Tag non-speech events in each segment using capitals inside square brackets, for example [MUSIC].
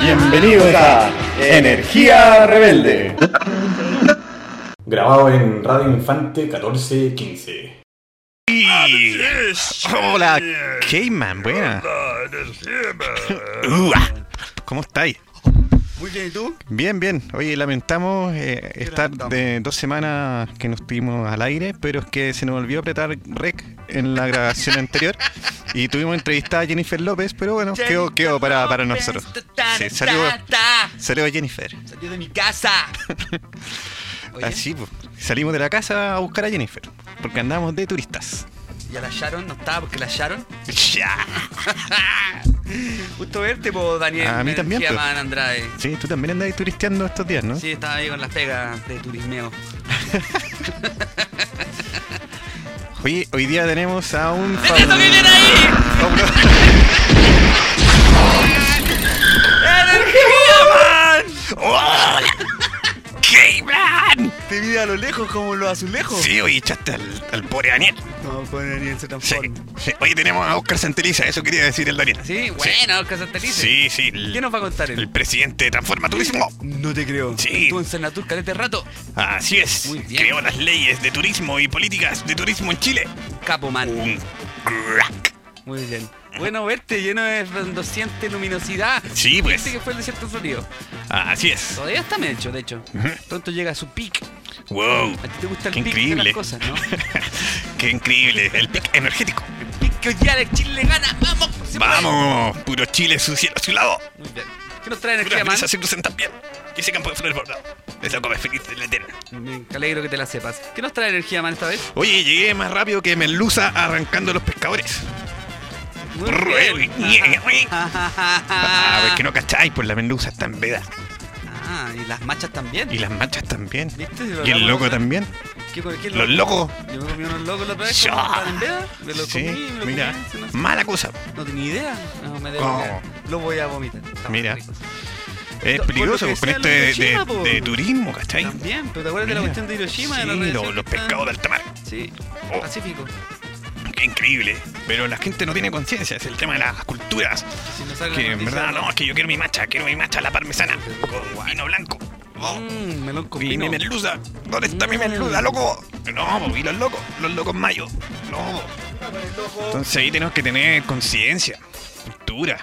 Bienvenidos a Energía Rebelde. Grabado en Radio Infante 1415. Hola, K-Man, buena. [LAUGHS] ¿Cómo estáis? Muy bien, ¿y tú? Bien, bien. Oye, lamentamos eh, estar de dos semanas que nos estuvimos al aire, pero es que se nos olvidó apretar rec en la grabación anterior [LAUGHS] y tuvimos entrevistada a Jennifer López, pero bueno, quedó, quedó para, para nosotros. Sí, salió, salió Jennifer. Salió de mi casa. [LAUGHS] Así, pues. Salimos de la casa a buscar a Jennifer, porque andamos de turistas. ¿Ya la Sharon? ¿No estaba porque la Sharon? [LAUGHS] Ya. [LAUGHS] Gusto verte, po, Daniel. A mí también, Energía pues. Andrade. Sí, tú también andas turisteando estos días, ¿no? Sí, estaba ahí con las pegas de turismeo. [LAUGHS] Oye, hoy día tenemos a un... ¡Detesto que viene ahí! ¡Energía Man! ¡Hola! ¡K-Man! Te vi a lo lejos como los azulejos. Sí, oye, echaste al, al pobre Daniel. No, pues Daniel se transforma. sí. Oye, tenemos a Oscar Santeliza, eso quería decir el Daniel. Sí, bueno, Oscar Santelice. Sí, sí. el- ¿Qué nos va a contar él? El presidente de Transforma Turismo. No te creo. Sí. Estuvo en Senatur calete rato. Así es. Muy bien. Creó las leyes de turismo y políticas de turismo en Chile. Capo Man. Un crack. Muy bien. Bueno verte, lleno de resplandeciente luminosidad. Sí, pues. Este que fue el desierto florido. Así es. Todavía está mecho, de hecho. Ujú. Pronto llega a su peak. Wow. A ti te gusta el Qué peak de increíble. las cosas, ¿no? [LAUGHS] Qué increíble. El pic energético. El peak que hoy día de Chile gana. ¡Vamos! se puede. Vamos. Puro Chile, su cielo, su lado. Muy bien. ¿Qué nos trae Puras energía, man? se cruzan también. Y ese campo de flores bordado. Es la come feliz de la eterna. Me alegro que te la sepas. ¿Qué nos trae energía, man, esta vez? Oye, llegué más rápido que Melusa arrancando los pescadores. Muy [LAUGHS] Ah, pues que no cacháis, pues la Melusa está en veda. Ah, y las machas también. Y las manchas también. ¿Viste? Si Y el loco también. ¿Qué, qué Los locos. Yo me comí unos locos la otra vez. En veda, Me los Sí, comí, me los mira, comí, mala cosa. No tenía idea. No, me debo. Lo voy a vomitar. Mira. Es peligroso pues, con lo de de, Hiroshima, de- de turismo, ¿cachai? También, pero ¿te acuerdas de la cuestión de Hiroshima? de Sí, lo- los está- pescados de alta mar. Sí, Oh. Pacífico. Increíble. Pero la gente no tiene conciencia, es el tema de las culturas. Si no sale Que en verdad no, es que yo quiero mi macha, quiero mi macha la parmesana con vino blanco. Oh. Melón con Y vino. mi merluza, ¿dónde está mi Mm. merluza, loco? No, pues, y los locos, los locos mayo. No. Entonces ahí tenemos que tener conciencia, cultura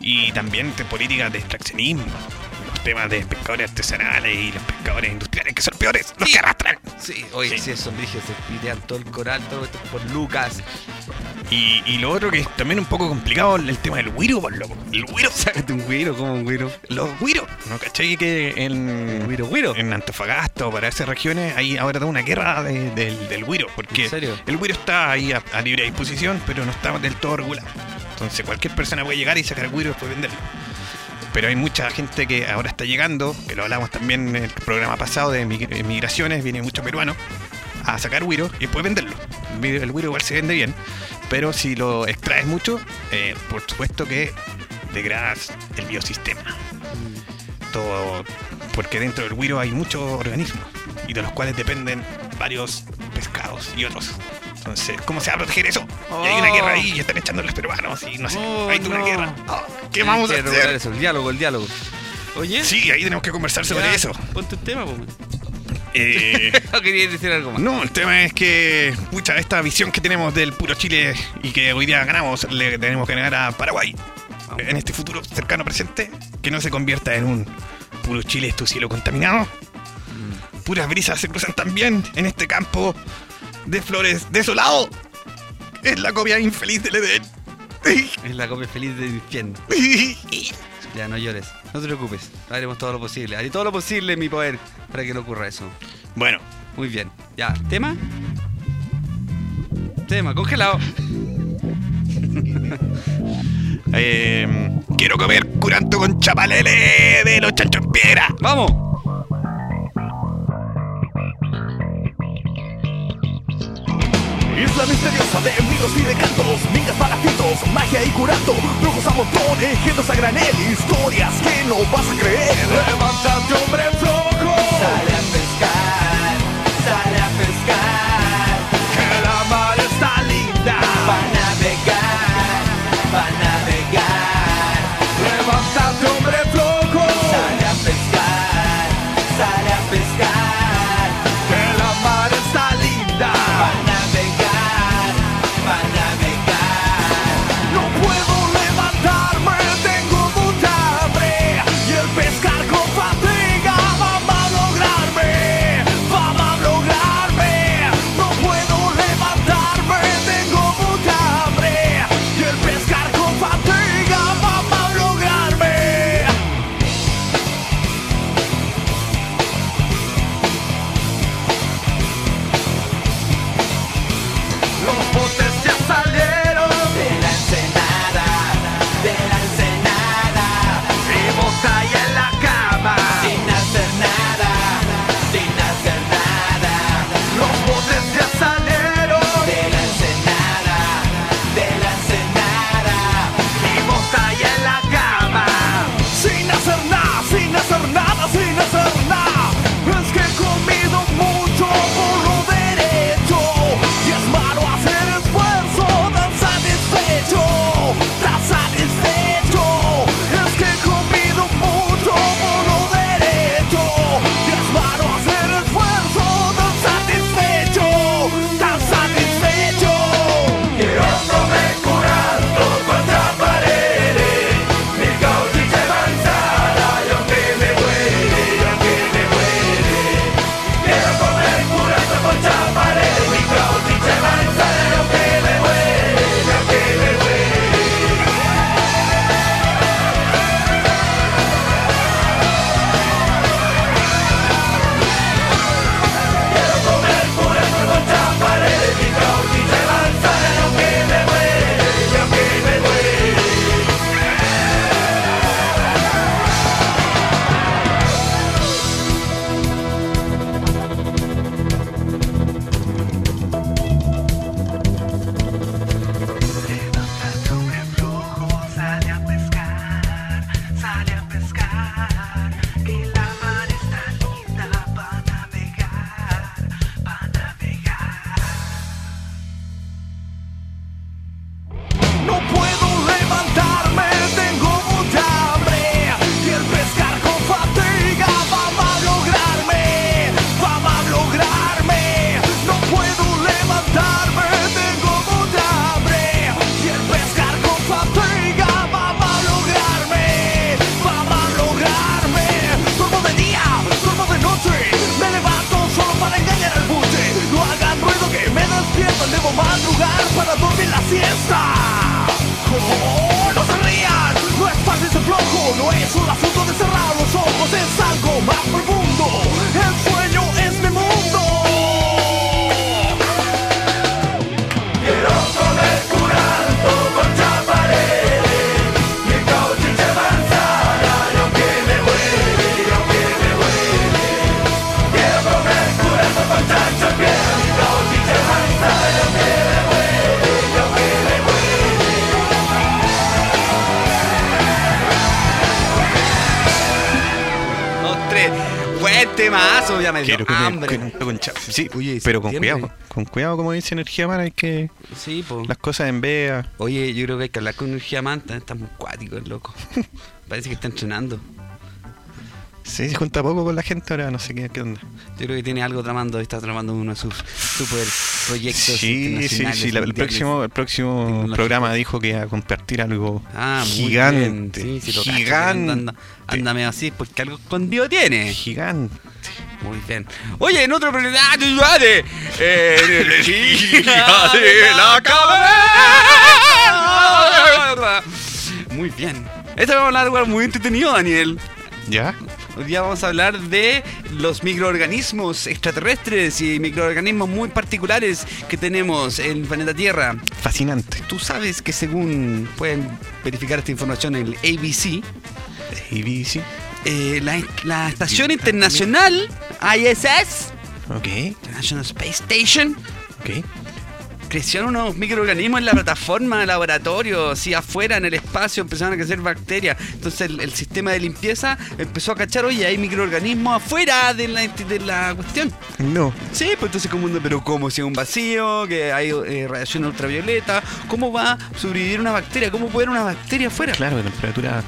y también de políticas de extraccionismo. Los temas de pescadores artesanales y los pescadores industriales que son peores, los Sí. que arrastran. Sí, oye, Sí. sí, esos se pitean todo el coral, todo esto por Lucas. Y, y lo otro que es también un poco complicado el tema del güiro, por loco. El güiro. [LAUGHS] Sácate un güiro, como un güiro. Los güiros. ¿No cachai que en, Güiro, güiro. en Antofagasta o para esas regiones hay ahora toda una guerra de- del, del güiro? Porque ¿En serio? el güiro está ahí a, a libre disposición, pero no está del todo regulado. Entonces cualquier persona puede llegar y sacar el güiro y después venderlo. Pero hay mucha gente que ahora está llegando, que lo hablamos también en el programa pasado de mig- migraciones, viene mucho peruano a sacar güiro y después venderlo. El güiro igual se vende bien, pero si lo extraes mucho, eh, por supuesto que degradas el biosistema. Todo, porque dentro del güiro hay muchos organismos y de los cuales dependen varios pescados y otros. Entonces, ¿cómo se va a proteger eso? Y hay una Oh. guerra ahí y están echando a los peruanos y no sé, Oh, hay toda no. una guerra. Oh, ¿Qué vamos a hacer? eso, el diálogo, el diálogo. Oye, Sí, ahí tenemos que conversar sobre ya, eso. Ponte un tema, pues. Eh, [LAUGHS] ¿O querías decir algo más? no, el tema es que, pucha, esta visión que tenemos del puro Chile y que hoy día ganamos, le tenemos que ganar a Paraguay. Vamos. En este futuro cercano presente, que no se convierta en un puro Chile, es tu cielo contaminado. Puras brisas se cruzan también en este campo de flores desolado. Es la copia infeliz del Edén. Es la copia feliz del [LAUGHS] infierno. Ya, no llores. No te preocupes. Haremos todo lo posible. Haré todo lo posible en mi poder para que no ocurra eso. Bueno, Muy bien. Ya, ¿tema? Tema, congelado. [LAUGHS] eh, quiero comer curanto con chapalele de los chanchos en piedra. ¡Vamos! Isla misteriosa de mitos y de cantos, mingas, palafitos, magia y curato, brujos a montón, engendros a granel, historias que no vas a creer. Levántate, hombre flojo. Sale a pescar, sale a pescar. Quiero comer hambre. con- con cha- Sí, Oye, pero con cuidado. Con cuidado, como dice Energía Mana, hay que. Sí, po. Las cosas en vea. Oye, yo creo que hay que hablar con energía manta. Está muy cuático el loco. [LAUGHS] Parece que está entrenando. Sí, se junta poco con la gente ahora, no sé qué, qué onda. Yo creo que tiene algo tramando, está tramando uno de sus super proyectos. Sí, sí, sí. la- el próximo, el próximo programa dijo que iba a compartir algo Ah, gigante. bien. Sí, sí, lo cacho, gigante. Anda, ándame así porque algo escondido tiene. Gigante. Muy bien. Oye, en otro programa. ¡Ah, tu madre! Energía [LAUGHS] de la cabeza. Muy bien. Esta vamos a hablar de algo muy entretenido, Daniel. ¿Ya? Hoy día vamos a hablar de los microorganismos extraterrestres y microorganismos muy particulares que tenemos en el planeta Tierra. Fascinante. Tú sabes que según pueden verificar esta información en el ABC, ABC. Eh, la, la Estación Internacional ISS, Ok, International Space Station, ok. crecieron unos microorganismos en la plataforma de laboratorio, así afuera en el espacio empezaron a crecer bacterias. Entonces el, el sistema de limpieza empezó a cachar, oye, hay microorganismos afuera de la, de la cuestión. No. Sí, pues entonces como pero ¿cómo? Si es un vacío, que hay eh, radiación ultravioleta, ¿cómo va a sobrevivir una bacteria? ¿Cómo puede haber una bacteria afuera? Claro, de temperatura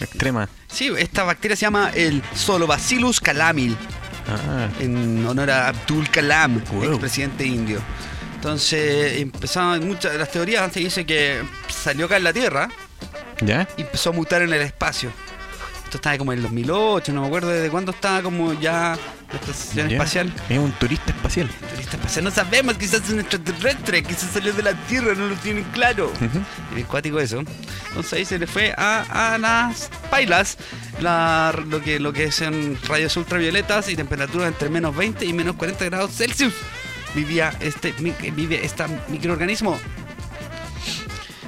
extrema. Sí, esta bacteria se llama el Solobacillus calamil, Ah, en honor a Abdul Kalam, Wow. expresidente indio. Entonces empezaban muchas de las teorías antes dice que salió acá en la Tierra ¿ya? y empezó a mutar en el espacio. Esto estaba como en el 2008, no me acuerdo desde cuándo estaba como ya la estación espacial. Es un turista espacial. Turista espacial, no sabemos, quizás es un extraterrestre, quizás salió de la Tierra, no lo tienen claro. Ujú. Es cuático eso. Entonces ahí se le fue a, a las pailas la, lo, que, lo que son rayos ultravioletas y temperaturas entre menos 20 y menos 40 grados Celsius. Vivía este, vive este microorganismo.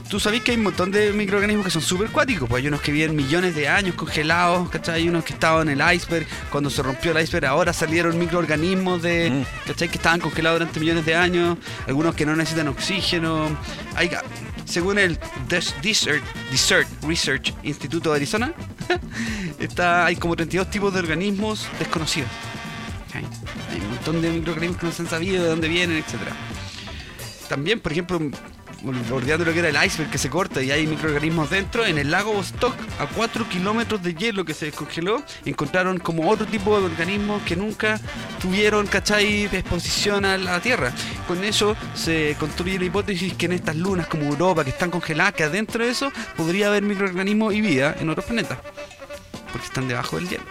Tú sabés que hay un montón de microorganismos que son súper cuáticos, pues hay unos que viven millones de años congelados, ¿cachai? Hay unos que estaban en el iceberg, cuando se rompió el iceberg ahora salieron microorganismos de, Mm. ¿cachai? Que estaban congelados durante millones de años, algunos que no necesitan oxígeno. Hay, según el Des- Desert, Desert Research Instituto de Arizona, [LAUGHS] está, hay como 32 tipos de organismos desconocidos. Hay un montón de microorganismos que no se han sabido de dónde vienen, etcétera. También, por ejemplo, bordeando lo que era el iceberg que se corta y hay microorganismos dentro, en el lago Vostok, a 4 kilómetros de hielo que se descongeló, encontraron como otro tipo de organismos que nunca tuvieron, ¿cachai?, exposición a la Tierra. Con eso se construye la hipótesis que en estas lunas como Europa, que están congeladas, que adentro de eso podría haber microorganismos y vida en otros planetas, porque están debajo del hielo.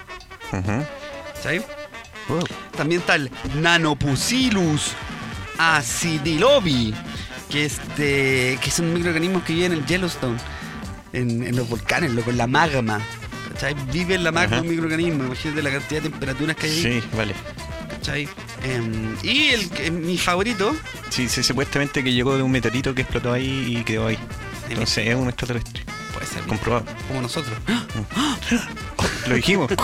Wow. También está el Nanopucillus acidilobi, que, es de- que son microorganismos que viven en el Yellowstone, en, en los volcanes, loco, en la magma. ¿Cachai? Vive en la magma un microorganismo, imagínate la cantidad de temperaturas que hay. Sí, vale. ¿cachai? Em, y el, que- mi favorito, Sí, sí, supuestamente que llegó de un meteorito que explotó ahí y quedó ahí. Entonces es un extraterrestre. puede ser Comprobado. como nosotros. Lo dijimos. [LAUGHS]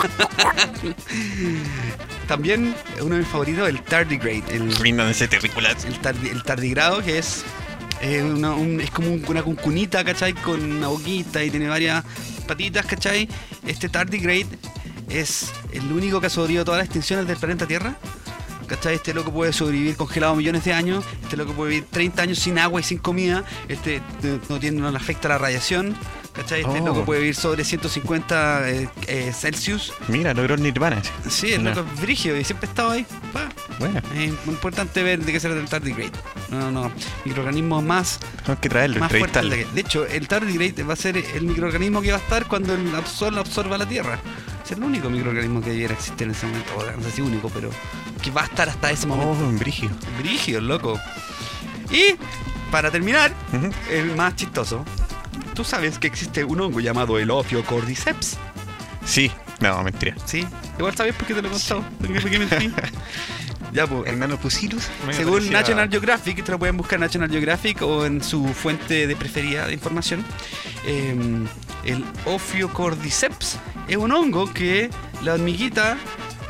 También uno de mis favoritos, el tardigrade, el, terrícolas. el, tardi- el tardigrado, que es, eh, una- un- es como un- una cuncunita, ¿cachai? Con una boquita y tiene varias patitas, ¿cachai? Este tardigrade es el único que ha sobrevivido todas las extinciones del planeta Tierra. ¿Cachai? Este loco puede sobrevivir congelado millones de años. Este loco puede vivir 30 años sin agua y sin comida. Este no, no tiene, no le afecta la radiación. ¿Cachai? Este Oh. loco puede vivir sobre 150 eh, eh, Celsius. Mira, logró el Nirvana. Sí, el Una- loco es brígido y siempre ha estado ahí. Pa. Bueno, Es importante ver de qué se trata el tardigrade. No, no, microorganismos más, tenemos que traerlo, más fuertes. De, de hecho, el tardigrade va a ser el microorganismo que va a estar cuando el sol absorba la Tierra. Es el único microorganismo que debiera existir en ese momento. O No sé si único, pero que va a estar hasta ese Oh, momento. en brígido. Brígido, loco. Y, para terminar, el más chistoso. Tú sabes que existe un hongo llamado el Ophiocordyceps. Sí, no, mentira. Sí, igual sabes por qué te lo he contado. ¿Por qué, por qué mentí? [LAUGHS] ya, pues, me Según parecía- National Geographic, te lo pueden buscar en National Geographic o en su fuente de preferida de información. eh, el Ophiocordyceps es un hongo que la hormiguita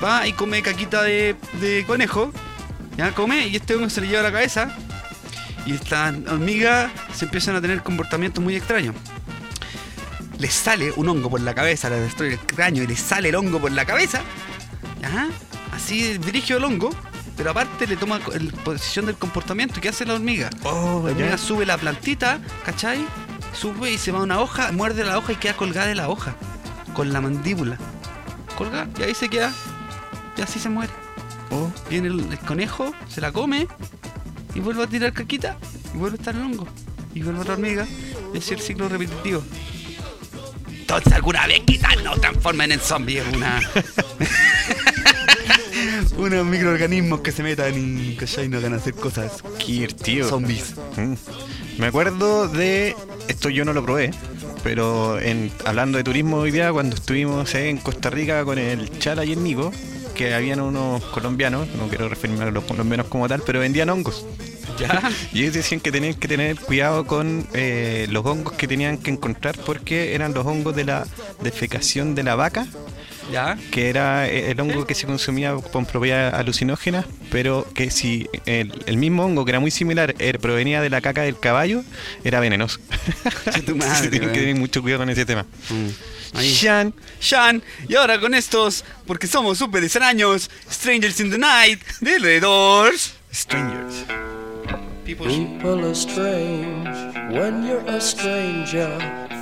va y come caquita de, de conejo. Ya come y este hongo se le lleva a la cabeza. Y estas hormigas se empiezan a tener comportamientos muy extraños. Les sale un hongo por la cabeza, le destruye el cráneo y le sale el hongo por la cabeza. Ajá. Así dirige el hongo, pero aparte le toma el- posición del comportamiento. ¿Qué hace la hormiga? Oh, La hormiga sube la plantita, ¿cachai? Sube y se va a una hoja, muerde la hoja y queda colgada de la hoja. Con la mandíbula. Colga y ahí se queda. Y así se muere. Oh, Viene el, el conejo, se la come y vuelve a tirar caquita y vuelve a estar el hongo. Y vuelve otra hormiga. Y así el ciclo repetitivo. Entonces alguna vez quizás nos transformen en zombies una. [LAUGHS] Unos microorganismos que se metan y ¿cachai? no hagan hacer cosas. qué divertido. Zombies. Mm. Me acuerdo de. Esto yo no lo probé, pero en, hablando de turismo hoy día, cuando estuvimos en Costa Rica con el Chala y el Nico, que habían unos colombianos, no quiero referirme a los colombianos como tal, pero vendían hongos. ¿Ya? Y ellos decían que tenían que tener cuidado con eh, los hongos que tenían que encontrar porque eran los hongos de la defecación de la vaca ¿Ya? que era el hongo que se consumía con propiedades alucinógenas, pero que si el, el mismo hongo, que era muy similar, er- provenía de la caca del caballo, era venenoso. [LAUGHS] Madre, tienen que tener mucho cuidado con ese tema. Mm. Sean, Sean, y ahora con estos, porque somos súper extraños, Strangers in the Night, de The Doors. Strangers. People People are strange when you're a stranger.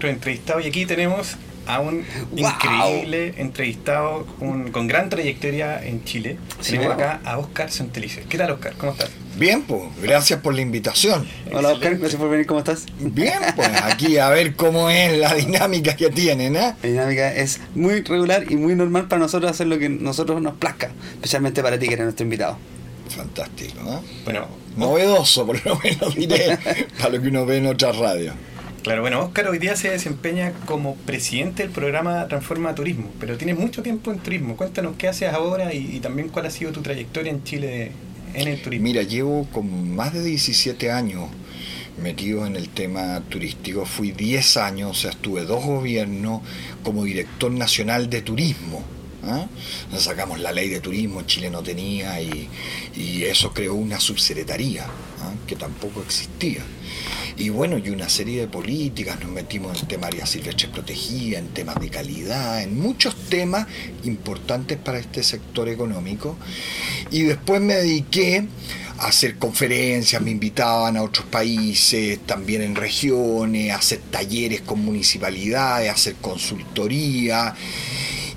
Nuestros entrevistados. Y aquí tenemos a un Wow. increíble entrevistado un- con gran trayectoria en Chile. Sí, tenemos acá a Oscar Santelices. ¿Qué tal, Oscar? ¿Cómo estás? Bien, pues, gracias por la invitación. Hola Oscar, gracias por venir, ¿cómo estás? Bien, pues, aquí a ver cómo es la dinámica que tienen, ¿eh? La dinámica es muy regular y muy normal para nosotros hacer lo que nosotros nos plazca, especialmente para ti que eres nuestro invitado. Fantástico, ¿eh? Bueno, Novedoso, por lo menos diré, para lo que uno ve en otras radios. Claro, bueno, Oscar hoy día se desempeña como presidente del programa Transforma Turismo, pero tienes mucho tiempo en turismo. Cuéntanos qué haces ahora y, también cuál ha sido tu trayectoria en Chile en el turismo. Mira, llevo con más de 17 años metido en el tema turístico. Fui 10 años, o sea, estuve dos gobiernos como director nacional de turismo. ¿ah? Sacamos la ley de turismo, Chile no tenía y, y eso creó una subsecretaría ¿ah? que tampoco existía. Y bueno, y una serie de políticas, nos metimos en temas áreas silvestres protegidas, en temas de calidad, en muchos temas importantes para este sector económico. Y después me dediqué a hacer conferencias, me invitaban a otros países, también en regiones, a hacer talleres con municipalidades, a hacer consultoría.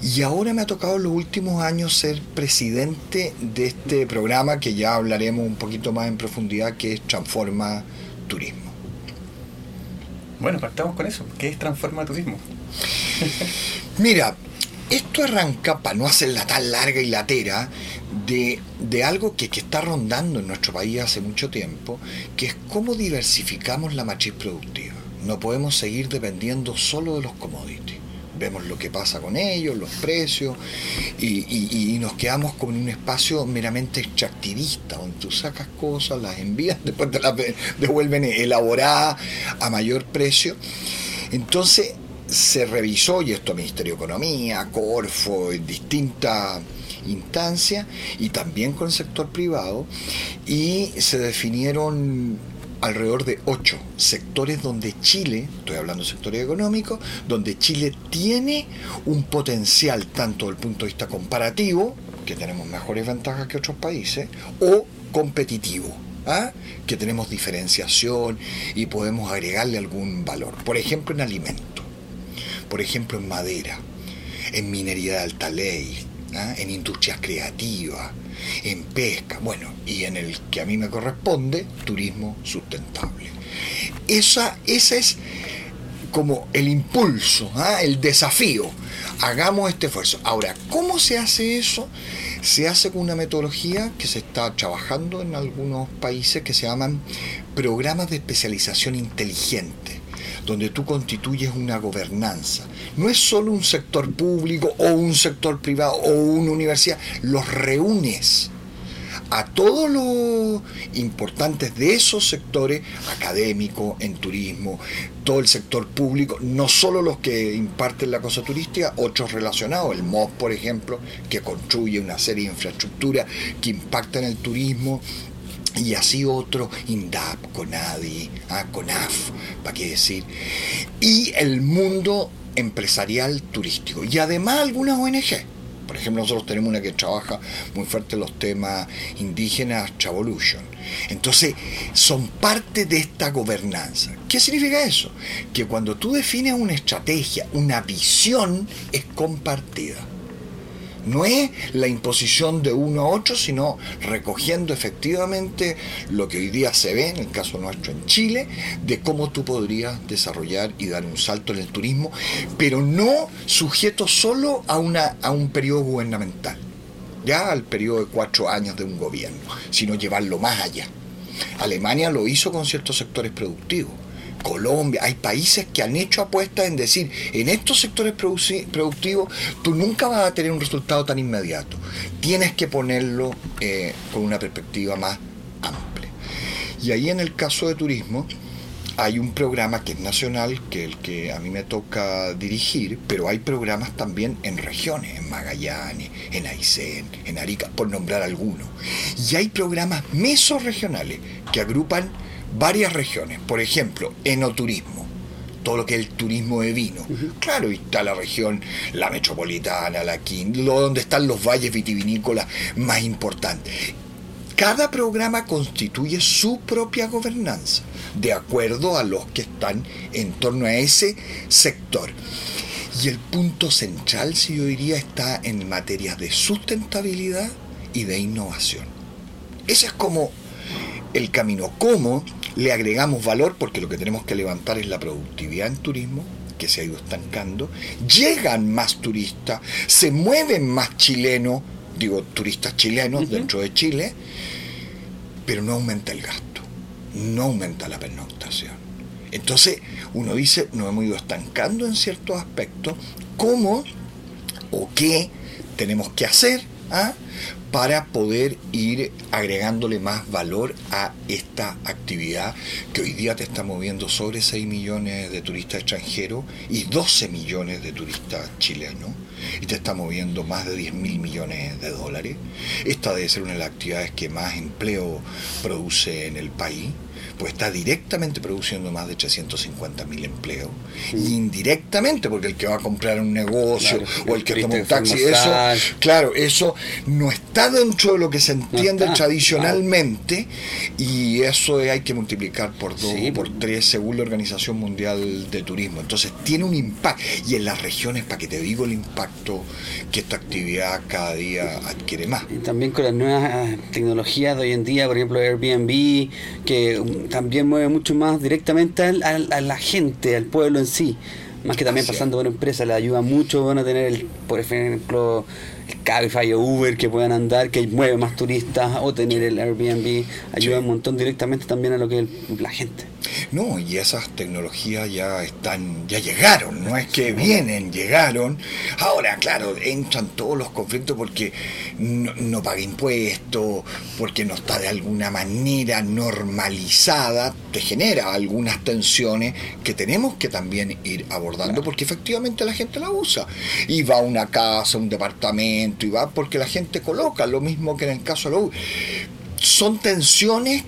Y ahora me ha tocado en los últimos años ser presidente de este programa que ya hablaremos un poquito más en profundidad, que es Transforma Turismo. Bueno, partamos con eso. ¿Qué es Transforma Turismo? Mira, esto arranca, para no hacerla tan larga y latera, de, de algo que, que está rondando en nuestro país hace mucho tiempo, que es cómo diversificamos la matriz productiva. No podemos seguir dependiendo solo de los commodities. Vemos lo que pasa con ellos, los precios, y, nos quedamos como en un espacio meramente extractivista, donde tú sacas cosas, las envías, [LAUGHS] después te las de- devuelven elaboradas a mayor precio. Entonces se revisó, y esto Ministerio de Economía, Corfo, en distintas instancias, y también con el sector privado, y se definieron alrededor de ocho sectores donde Chile, estoy hablando de sectores económicos, donde Chile tiene un potencial tanto desde el punto de vista comparativo, que tenemos mejores ventajas que otros países, o competitivo. ¿ah? que tenemos diferenciación y podemos agregarle algún valor. Por ejemplo, en alimento, por ejemplo, en madera, en minería de alta ley, ¿ah? en industrias creativas, en pesca, bueno, y en el que a mí me corresponde, turismo sustentable. Esa, ese es como el impulso, ¿ah? el desafío. Hagamos este esfuerzo. Ahora, ¿cómo se hace eso? Se hace con una metodología que se está trabajando en algunos países que se llaman programas de especialización inteligente, donde tú constituyes una gobernanza. No es solo un sector público o un sector privado o una universidad, los reúnes a todos los importantes de esos sectores, académico, en turismo, todo el sector público, no solo los que imparten la cosa turística, otros relacionados, el MOS, por ejemplo, que construye una serie de infraestructura que impacta en el turismo, y así otro, INDAP, CONADI, ah, CONAF, para qué decir, y el mundo empresarial turístico, y además algunas ONG. Por ejemplo, nosotros tenemos una que trabaja muy fuerte los temas indígenas, Chavolution. Entonces, son parte de esta gobernanza. ¿Qué significa eso? Que cuando tú defines una estrategia, una visión, es compartida. No es la imposición de uno a otro, sino recogiendo efectivamente lo que hoy día se ve, en el caso nuestro en Chile, de cómo tú podrías desarrollar y dar un salto en el turismo, pero no sujeto solo a, una, a un periodo gubernamental, ya al periodo de cuatro años de un gobierno, sino llevarlo más allá. Alemania lo hizo con ciertos sectores productivos. Colombia, hay países que han hecho apuestas en decir, en estos sectores productivos tú nunca vas a tener un resultado tan inmediato. Tienes que ponerlo eh, con una perspectiva más amplia. Y ahí en el caso de turismo hay un programa que es nacional, que es el que a mí me toca dirigir, pero hay programas también en regiones, en Magallanes, en Aysén, en Arica, por nombrar algunos. Y hay programas mesorregionales que agrupan varias regiones, por ejemplo, enoturismo, todo lo que es el turismo de vino. Claro, y está la región, la metropolitana, la quinta, donde están los valles vitivinícolas más importantes. Cada programa constituye su propia gobernanza, de acuerdo a los que están en torno a ese sector. Y el punto central, si yo diría, está en materias de sustentabilidad y de innovación. Ese es como el camino. ¿Cómo le agregamos valor? Porque lo que tenemos que levantar es la productividad en turismo, que se ha ido estancando. Llegan más turistas, se mueven más chilenos, digo turistas chilenos dentro de Chile, pero no aumenta el gasto, no aumenta la pernoctación. Entonces uno dice, nos hemos ido estancando en ciertos aspectos, ¿cómo o qué tenemos que hacer ah, para poder ir agregándole más valor a esta actividad que hoy día te está moviendo sobre 6 millones de turistas extranjeros y 12 millones de turistas chilenos y te está moviendo más de 10 mil millones de dólares. Esta debe ser una de las actividades que más empleo produce en el país pues está directamente produciendo más de 350 mil empleos y indirectamente porque el que va a comprar un negocio Claro, o el que toma un taxi eso claro eso no está dentro de lo que se entiende está, tradicionalmente y eso hay que multiplicar por dos Sí, por tres según la Organización Mundial de Turismo. Entonces tiene un impacto y en las regiones para que te digo el impacto que esta actividad cada día adquiere más. Y también con las nuevas eh, tecnologías de hoy en día, por ejemplo Airbnb, que también mueve mucho más directamente al- al- a la gente, al pueblo en sí. Más que también pasando por empresas, le ayuda mucho a tener, el, por ejemplo, el Cabify o Uber que puedan andar, que mueve más turistas, o tener el Airbnb, ayuda un montón directamente también a lo que es la gente. No, y esas tecnologías ya están, ya llegaron, no es que vienen, llegaron. Ahora, claro, entran todos los conflictos porque no, no paga impuestos, porque no está de alguna manera normalizada, te genera algunas tensiones que tenemos que también ir abordando porque efectivamente la gente la usa. Y va a una casa, un departamento, y va porque la gente coloca, lo mismo que en el caso de la U. Son tensiones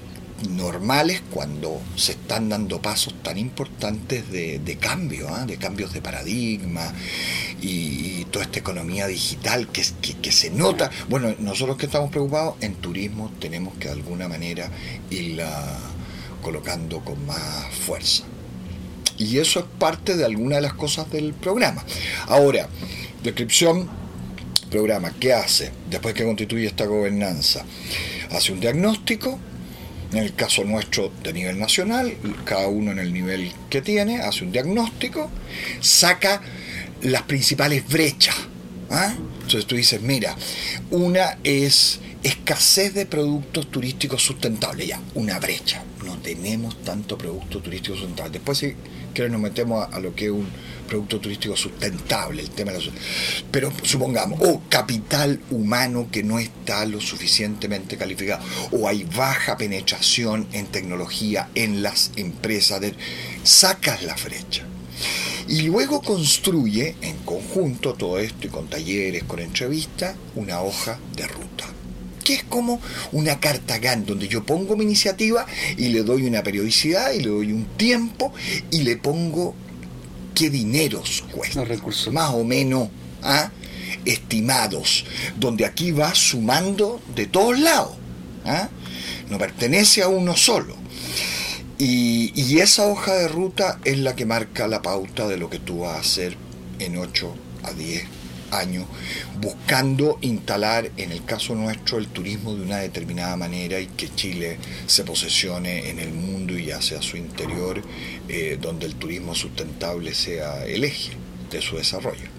normales cuando se están dando pasos tan importantes de, de cambio, ¿ah? de cambios de paradigma y, toda esta economía digital que, que se nota. Bueno, nosotros que estamos preocupados en turismo tenemos que de alguna manera irla colocando con más fuerza. Y eso es parte de alguna de las cosas del programa. Ahora, descripción, programa, ¿qué hace? Después que constituye esta gobernanza, hace un diagnóstico, en el caso nuestro de nivel nacional, cada uno en el nivel que tiene, hace un diagnóstico, saca las principales brechas. ¿ah? Entonces tú dices, mira, una es escasez de productos turísticos sustentables, ya, una brecha. No tenemos tanto producto turístico sustentable. Después si quieres nos metemos a, a lo que es un producto turístico sustentable, el tema de la Pero supongamos, o capital humano que no está lo suficientemente calificado, o hay baja penetración en tecnología en las empresas, sacas la brecha. Y luego construye en conjunto todo esto y con talleres, con entrevistas, una hoja de ruta. Que es como una carta GAN donde yo pongo mi iniciativa y le doy una periodicidad y le doy un tiempo y le pongo qué dineros cuesta. Los recursos. Más o menos ¿ah? estimados. Donde aquí va sumando de todos lados. ¿ah? No pertenece a uno solo. Y, y esa hoja de ruta es la que marca la pauta de lo que tú vas a hacer en 8 a 10 años, buscando instalar, en el caso nuestro, el turismo de una determinada manera y que Chile se posesione en el mundo y hacia su interior, eh, donde el turismo sustentable sea el eje de su desarrollo.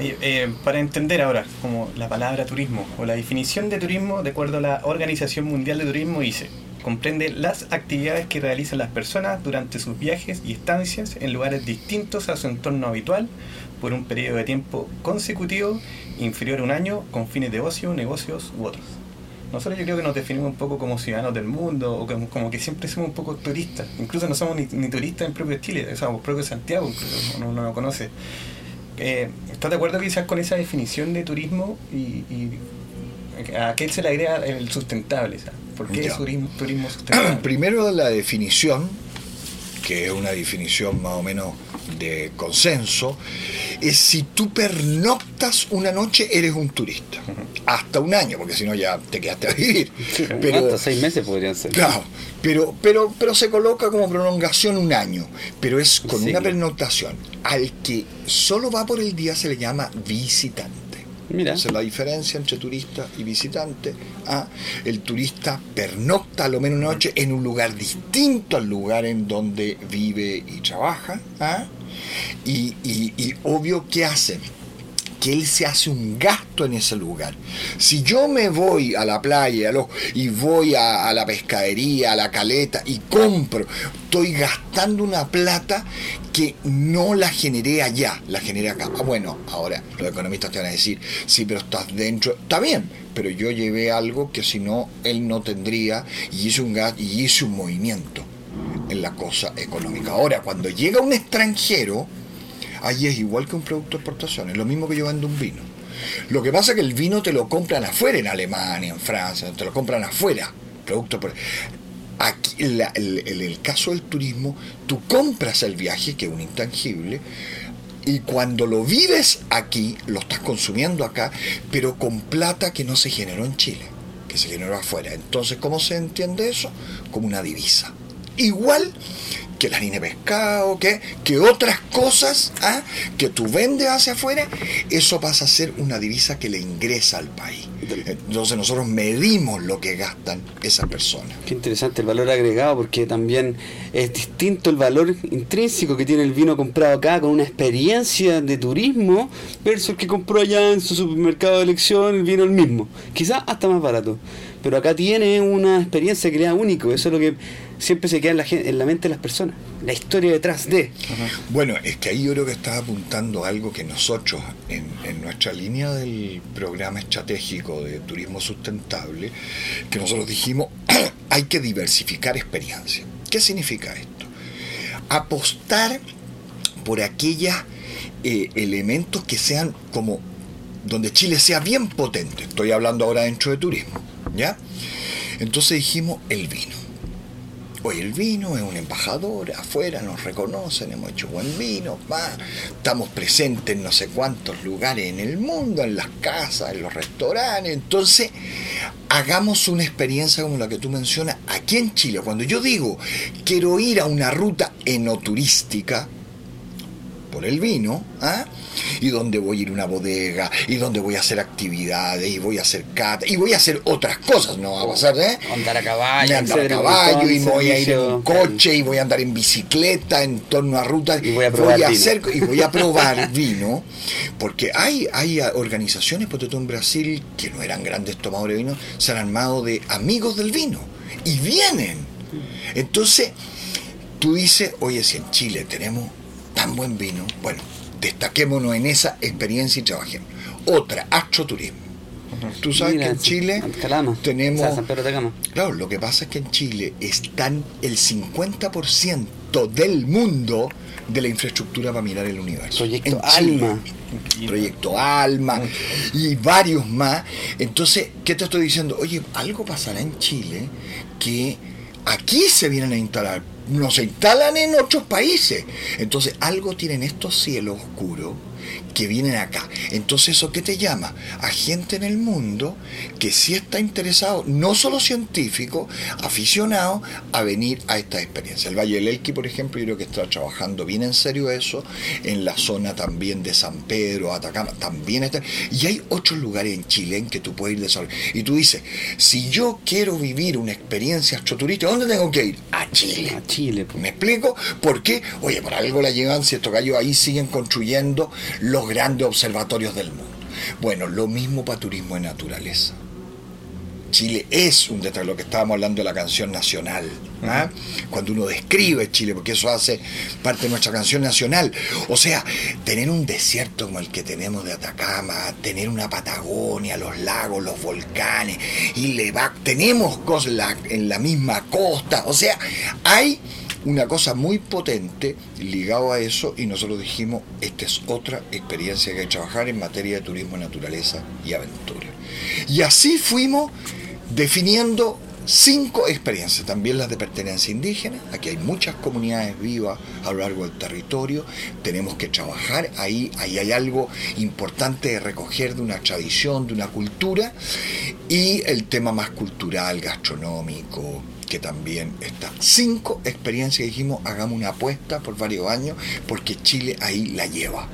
Eh, para entender ahora como la palabra turismo o la definición de turismo de acuerdo a la Organización Mundial de Turismo dice comprende las actividades que realizan las personas durante sus viajes y estancias en lugares distintos a su entorno habitual por un periodo de tiempo consecutivo inferior a un año con fines de ocio, negocios u otros. Nosotros yo creo que nos definimos un poco como ciudadanos del mundo o como, como que siempre somos un poco turistas. Incluso no somos ni, ni turistas en propio Chile, somos propio Santiago, incluso uno no lo conoce. Eh, ¿Estás de acuerdo quizás con esa definición de turismo y, y a qué se le agrega el sustentable? ¿sabes? ¿Por qué es turismo, turismo [CLEARS THROAT] sustentable? Primero la definición, que es una definición más o menos de consenso, es si tú pernoctas una noche eres un turista. Hasta un año, porque si no ya te quedaste a vivir. Pero, Hasta seis meses podrían ser. Claro, pero, pero, pero se coloca como prolongación un año, pero es con Sí. una pernoctación. Al que solo va por el día se le llama visitante. Mira. Esa es la diferencia entre turista y visitante. Ah, el turista pernocta a lo menos una noche en un lugar distinto al lugar en donde vive y trabaja. ah, y, y- obvio, ¿qué hace? Que él se hace un gasto en ese lugar. Si yo me voy a la playa y voy a, a la pescadería, a la caleta y compro, estoy gastando una plata que no la generé allá, la generé acá. Ah, bueno, ahora los economistas te van a decir, sí, pero estás dentro, está bien, pero yo llevé algo que si no, él no tendría y hice un gasto y hice un movimiento en la cosa económica. Ahora, cuando llega un extranjero, Allí es igual que un producto de exportación, es lo mismo que yo vendo un vino. Lo que pasa es que el vino te lo compran afuera, en Alemania, en Francia, te lo compran afuera. Producto por... Aquí, el- el caso del turismo, tú compras el viaje, que es un intangible, y cuando lo vives aquí, lo estás consumiendo acá, pero con plata que no se generó en Chile, que se generó afuera. Entonces, ¿cómo se entiende eso? Como una divisa. Igual que la harina de pescado, que, que otras cosas ¿ah? que tú vendes hacia afuera, eso pasa a ser una divisa que le ingresa al país. Entonces nosotros medimos lo que gastan esas personas. Qué interesante el valor agregado porque también es distinto el valor intrínseco que tiene el vino comprado acá con una experiencia de turismo versus el que compró allá en su supermercado de elección el vino el mismo. Quizás hasta más barato. Pero acá tiene una experiencia que le da único. Eso es lo que siempre se queda en la, mente de las personas. La historia detrás de. Bueno, es que ahí yo creo que estás apuntando algo que nosotros, en, en nuestra línea del programa estratégico de turismo sustentable, que nosotros dijimos, [CLEARS THROAT] hay que diversificar experiencias. ¿Qué significa esto? Apostar por aquellos eh, elementos que sean como donde Chile sea bien potente. Estoy hablando ahora dentro de turismo, ¿ya? Entonces dijimos el vino. Hoy el vino es un embajador, afuera nos reconocen, hemos hecho buen vino, va, estamos presentes en no sé cuántos lugares en el mundo, en las casas, en los restaurantes. Entonces, hagamos una experiencia como la que tú mencionas aquí en Chile. Cuando yo digo quiero ir a una ruta enoturística, por el vino, ¿ah? y donde voy a ir a una bodega, y donde voy a hacer actividades, y voy a hacer cata, y voy a hacer otras cosas, no va a pasar, ¿eh? Andar a caballo, andar a caballo, y voy a ir en un coche, y voy a andar en bicicleta en torno a rutas, Y voy a probar vino. hacer, y voy a probar [LAUGHS] vino, porque hay, hay organizaciones, por ejemplo, en Brasil, que no eran grandes tomadores de vino, se han armado de amigos del vino, y vienen. Entonces, tú dices, oye, si en Chile tenemos tan buen vino, bueno, destaquémonos en esa experiencia y trabajemos. Otra, astroturismo. Tú sabes Mira, que en Chile tenemos... O sea, San Pedro de Atacama. Claro, lo que pasa es que en Chile están el 50% del mundo de la infraestructura para mirar el universo. Proyecto En Chile. Alma. Proyecto Alma y varios más. Entonces, ¿qué te estoy diciendo? Oye, algo pasará en Chile que aquí se vienen a instalar, no se instalan en otros países. Entonces, algo tienen estos cielos oscuros que vienen acá. Entonces, ¿eso qué te llama? A gente en el mundo que sí está interesado, no solo científico, aficionado, a venir a esta experiencia. El Valle del Elqui, por ejemplo, yo creo que está trabajando bien en serio eso, en la zona también de San Pedro, Atacama, también está. Y hay otros lugares en Chile en que tú puedes ir desarrollando. Y tú dices, si yo quiero vivir una experiencia astroturística, ¿dónde tengo que ir? A Chile. A Chile. pues. ¿Me explico? ¿Por qué? Oye, por algo la llevan si estos gallos ahí siguen construyendo los grandes observatorios del mundo. Bueno, lo mismo para turismo de naturaleza. Chile es un detalle, lo que estábamos hablando de la canción nacional. ¿ah? Cuando uno describe Chile, porque eso hace parte de nuestra canción nacional. O sea, tener un desierto como el que tenemos de Atacama, tener una Patagonia, los lagos, los volcanes, y le va, tenemos cosas en la, en la misma costa. O sea, hay una cosa muy potente ligado a eso y nosotros dijimos, esta es otra experiencia que hay que trabajar en materia de turismo, naturaleza y aventura. Y así fuimos definiendo cinco experiencias, también las de pertenencia indígena, aquí hay muchas comunidades vivas a lo largo del territorio, tenemos que trabajar ahí, ahí hay algo importante de recoger de una tradición, de una cultura, y el tema más cultural, gastronómico, que también está. Cinco experiencias, dijimos, hagamos una apuesta por varios años, porque Chile ahí la lleva.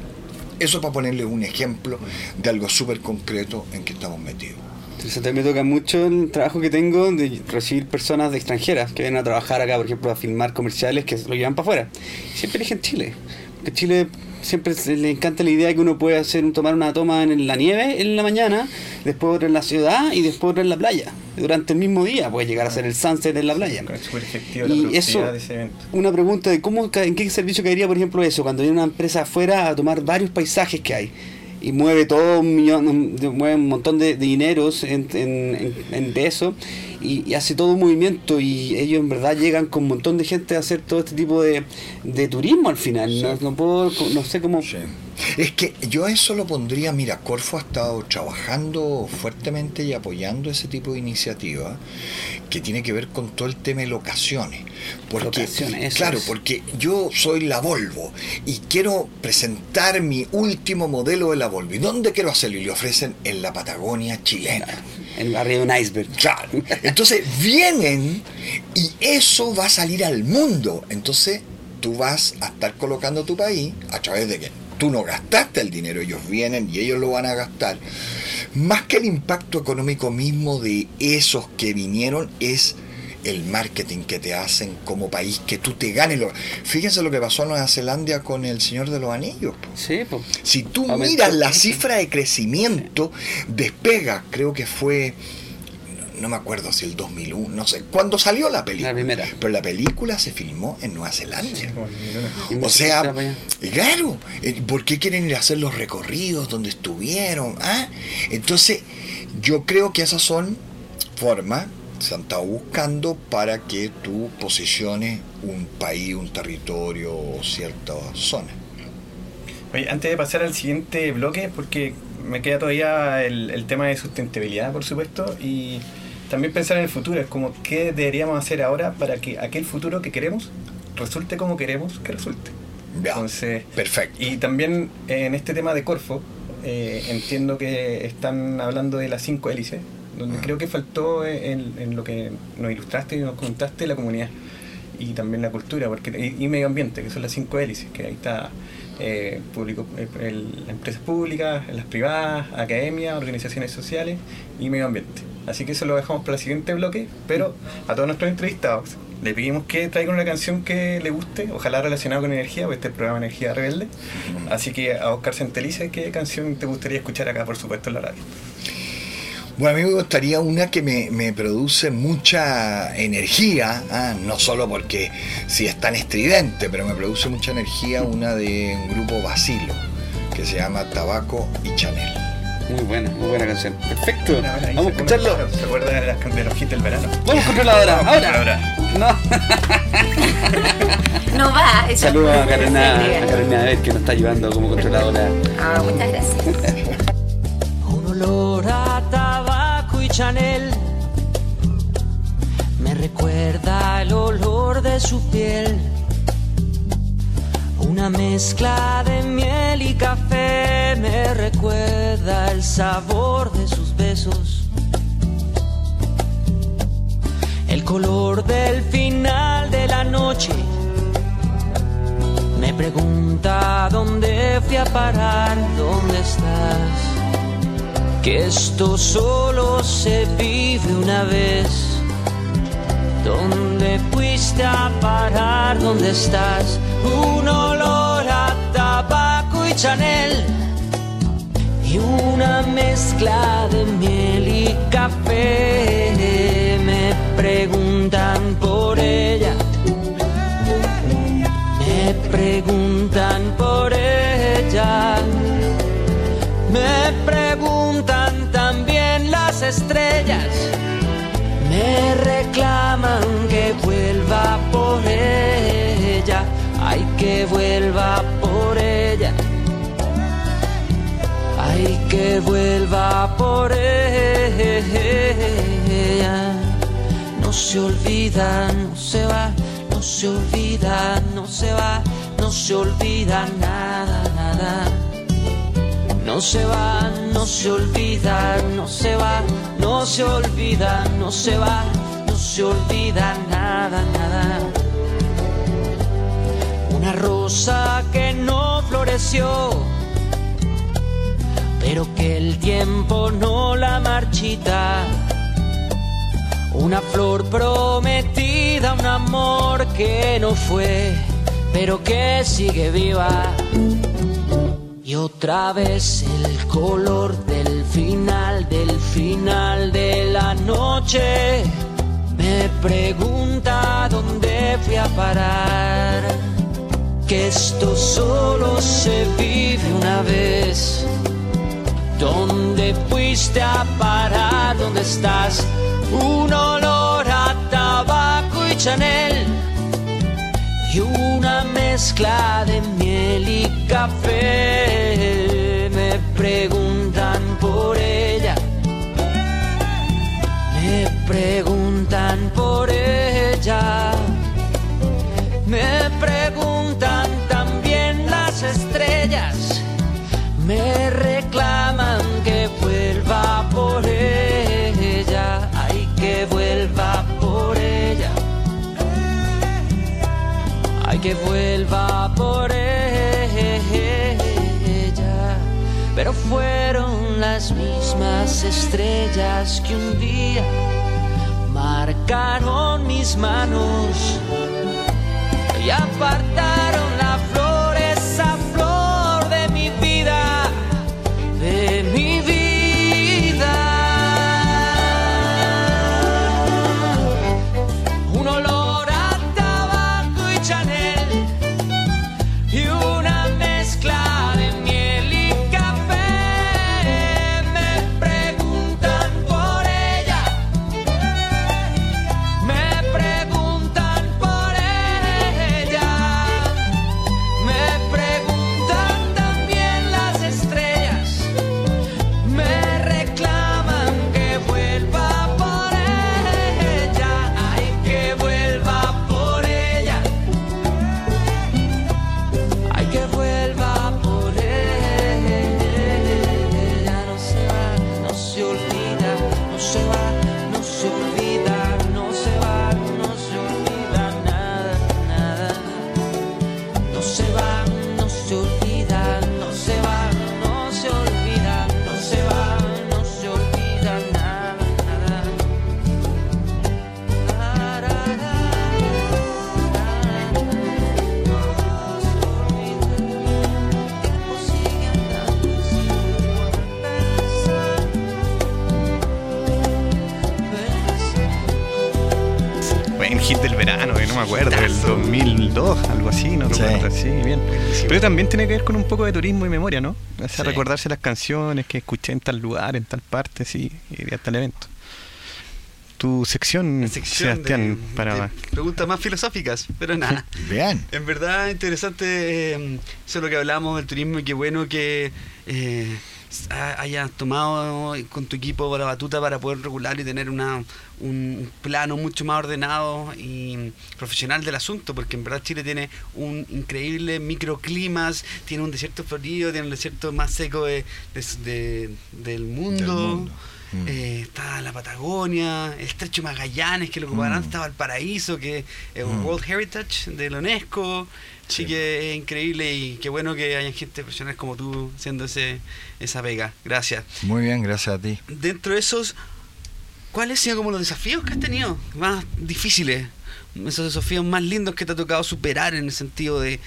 Eso para ponerle un ejemplo de algo súper concreto en que estamos metidos. Entonces me toca mucho el trabajo que tengo de recibir personas de extranjeras que vienen a trabajar acá, por ejemplo, a filmar comerciales que lo llevan para afuera. Siempre eligen Chile. Porque Chile siempre le encanta la idea de que uno puede hacer tomar una toma en la nieve en la mañana, después otra en la ciudad y después otra en la playa. Durante el mismo día puede llegar a hacer el sunset en la playa. La Y eso, de ese evento. una pregunta de cómo, en qué servicio caería, por ejemplo, eso, cuando viene una empresa afuera a tomar varios paisajes que hay y mueve todo un millón, mueve un montón de, de dineros en- en- de eso y, y hace todo un movimiento y ellos en verdad llegan con un montón de gente a hacer todo este tipo de, de turismo al final. No, no puedo, no sé cómo. Es que yo eso lo pondría, mira, Corfo ha estado trabajando fuertemente y apoyando ese tipo de iniciativas que tiene que ver con todo el tema de locaciones. Porque, Locaciones, claro, es. porque yo soy la Volvo y quiero presentar mi último modelo de la Volvo. ¿Y dónde quiero hacerlo? Y le ofrecen en la Patagonia chilena. En arriba de un iceberg. Entonces vienen y eso va a salir al mundo. Entonces tú vas a estar colocando tu país a través de que tú no gastaste el dinero, ellos vienen y ellos lo van a gastar. Más que el impacto económico mismo de esos que vinieron es el marketing que te hacen como país, que tú te ganes. Lo... Fíjense lo que pasó en Nueva Zelanda con el Señor de los Anillos. po. Sí. Si tú Aumentó. miras la cifra de crecimiento, despega, creo que fue, no, me acuerdo si el 2001, no sé, cuando salió la película. La primera. Pero la película se filmó en Nueva Zelanda. O sea, claro, eh, ¿por qué quieren ir a hacer los recorridos donde estuvieron? ah? Entonces, yo creo que esas son formas se han estado buscando para que tú posiciones un país, un territorio o cierta zona. Oye, antes de pasar al siguiente bloque, porque me queda todavía el, el tema de sustentabilidad, por supuesto, y también pensar en el futuro, es como qué deberíamos hacer ahora para que aquel futuro que queremos resulte como queremos que resulte. Ya, Entonces, perfecto. y también eh, en este tema de Corfo, eh, entiendo que están hablando de las cinco hélices, donde creo que faltó en, lo que nos ilustraste y nos contaste la comunidad y también la cultura porque y, medio ambiente, que son las cinco hélices, que ahí está eh, público, eh, el- empresas públicas, las privadas, academias, organizaciones sociales y medio ambiente. Así que eso lo dejamos para el siguiente bloque, pero a todos nuestros entrevistados le pedimos que traigan una canción que le guste, ojalá relacionada con energía, porque este es el programa Energía Rebelde. Así que a Oscar Centelice, ¿qué canción te gustaría escuchar acá, por supuesto, en la radio? Bueno, a mí me gustaría una que me, me produce mucha energía, ah, no solo porque si es tan estridente, pero me produce mucha energía una de un grupo Basilo, que se llama Tabaco y Chanel. Muy buena, muy buena canción. Perfecto. Bueno, Vamos a se- escucharlo. ¿Se acuerdan de, las- de los hits del verano? Vamos controladora, ahora. No. [LAUGHS] No va. Saludos a Carolina, a Carolina Abel que nos está ayudando como controladora. Ah, muchas gracias. [LAUGHS] Olor a tabaco y Chanel me recuerda el olor de su piel. Una mezcla de miel y café me recuerda el sabor de sus besos. El color del final de la noche me pregunta dónde fui a parar, dónde estás que esto solo se vive una vez. ¿Dónde fuiste a parar? ¿Dónde estás? Un olor a tabaco y Chanel y una mezcla de miel y café. Me preguntan por ella. Me preguntan por ella. Me preguntan estrellas. Me reclaman que vuelva por ella. Ay, que vuelva por ella. Ay, que vuelva por ella. No se olvida, no se va, no se olvida, no se va, no se olvida nada, nada. No se va, no se olvida, no se va, no se olvida, no se va, no se olvida nada, nada. Una rosa que no floreció, pero que el tiempo no la marchita. Una flor prometida, un amor que no fue, pero que sigue viva. Otra vez el color del final, del final de la noche. Me pregunta dónde fui a parar. Que esto solo se vive una vez. ¿Dónde fuiste a parar? ¿Dónde estás? Un olor a tabaco y Chanel y una mezcla de miel y café. Preguntan por ella, me preguntan por ella, me preguntan también las estrellas, me reclaman que vuelva por ella, ay que vuelva por ella. Ay, que vuelva por ella. Pero fueron las mismas estrellas que un día marcaron mis manos. Y apartaron no me acuerdo, el 2002, algo así, no Sí. recuerdo así bien. Pero también tiene que ver con un poco de turismo y memoria, ¿no? O sea, Sí. recordarse las canciones que escuché en tal lugar, en tal parte, sí, y de tal evento. Tu sección, sección Sebastián, de, para de preguntas más filosóficas, pero nada. [LAUGHS] Bien. En verdad, interesante eh, eso es lo que hablamos del turismo y qué bueno que eh, hayas tomado con tu equipo la batuta para poder regular y tener una, un plano mucho más ordenado y profesional del asunto, porque en verdad Chile tiene un increíble microclimas, tiene un desierto florido, tiene un desierto más seco de- de- de- del mundo. mundo. Mm. Eh, está la Patagonia, el Estrecho Magallanes, que lo ocuparán, Mm. estaba el Paraíso, que es un Mm. World Heritage de la UNESCO. Sí. que es increíble y qué bueno que haya gente profesional como tú haciendo ese, esa pega. Gracias. Muy bien, gracias a ti. Dentro de esos, ¿cuáles han sido como los desafíos que has tenido más difíciles? Esos desafíos más lindos que te ha tocado superar en el sentido de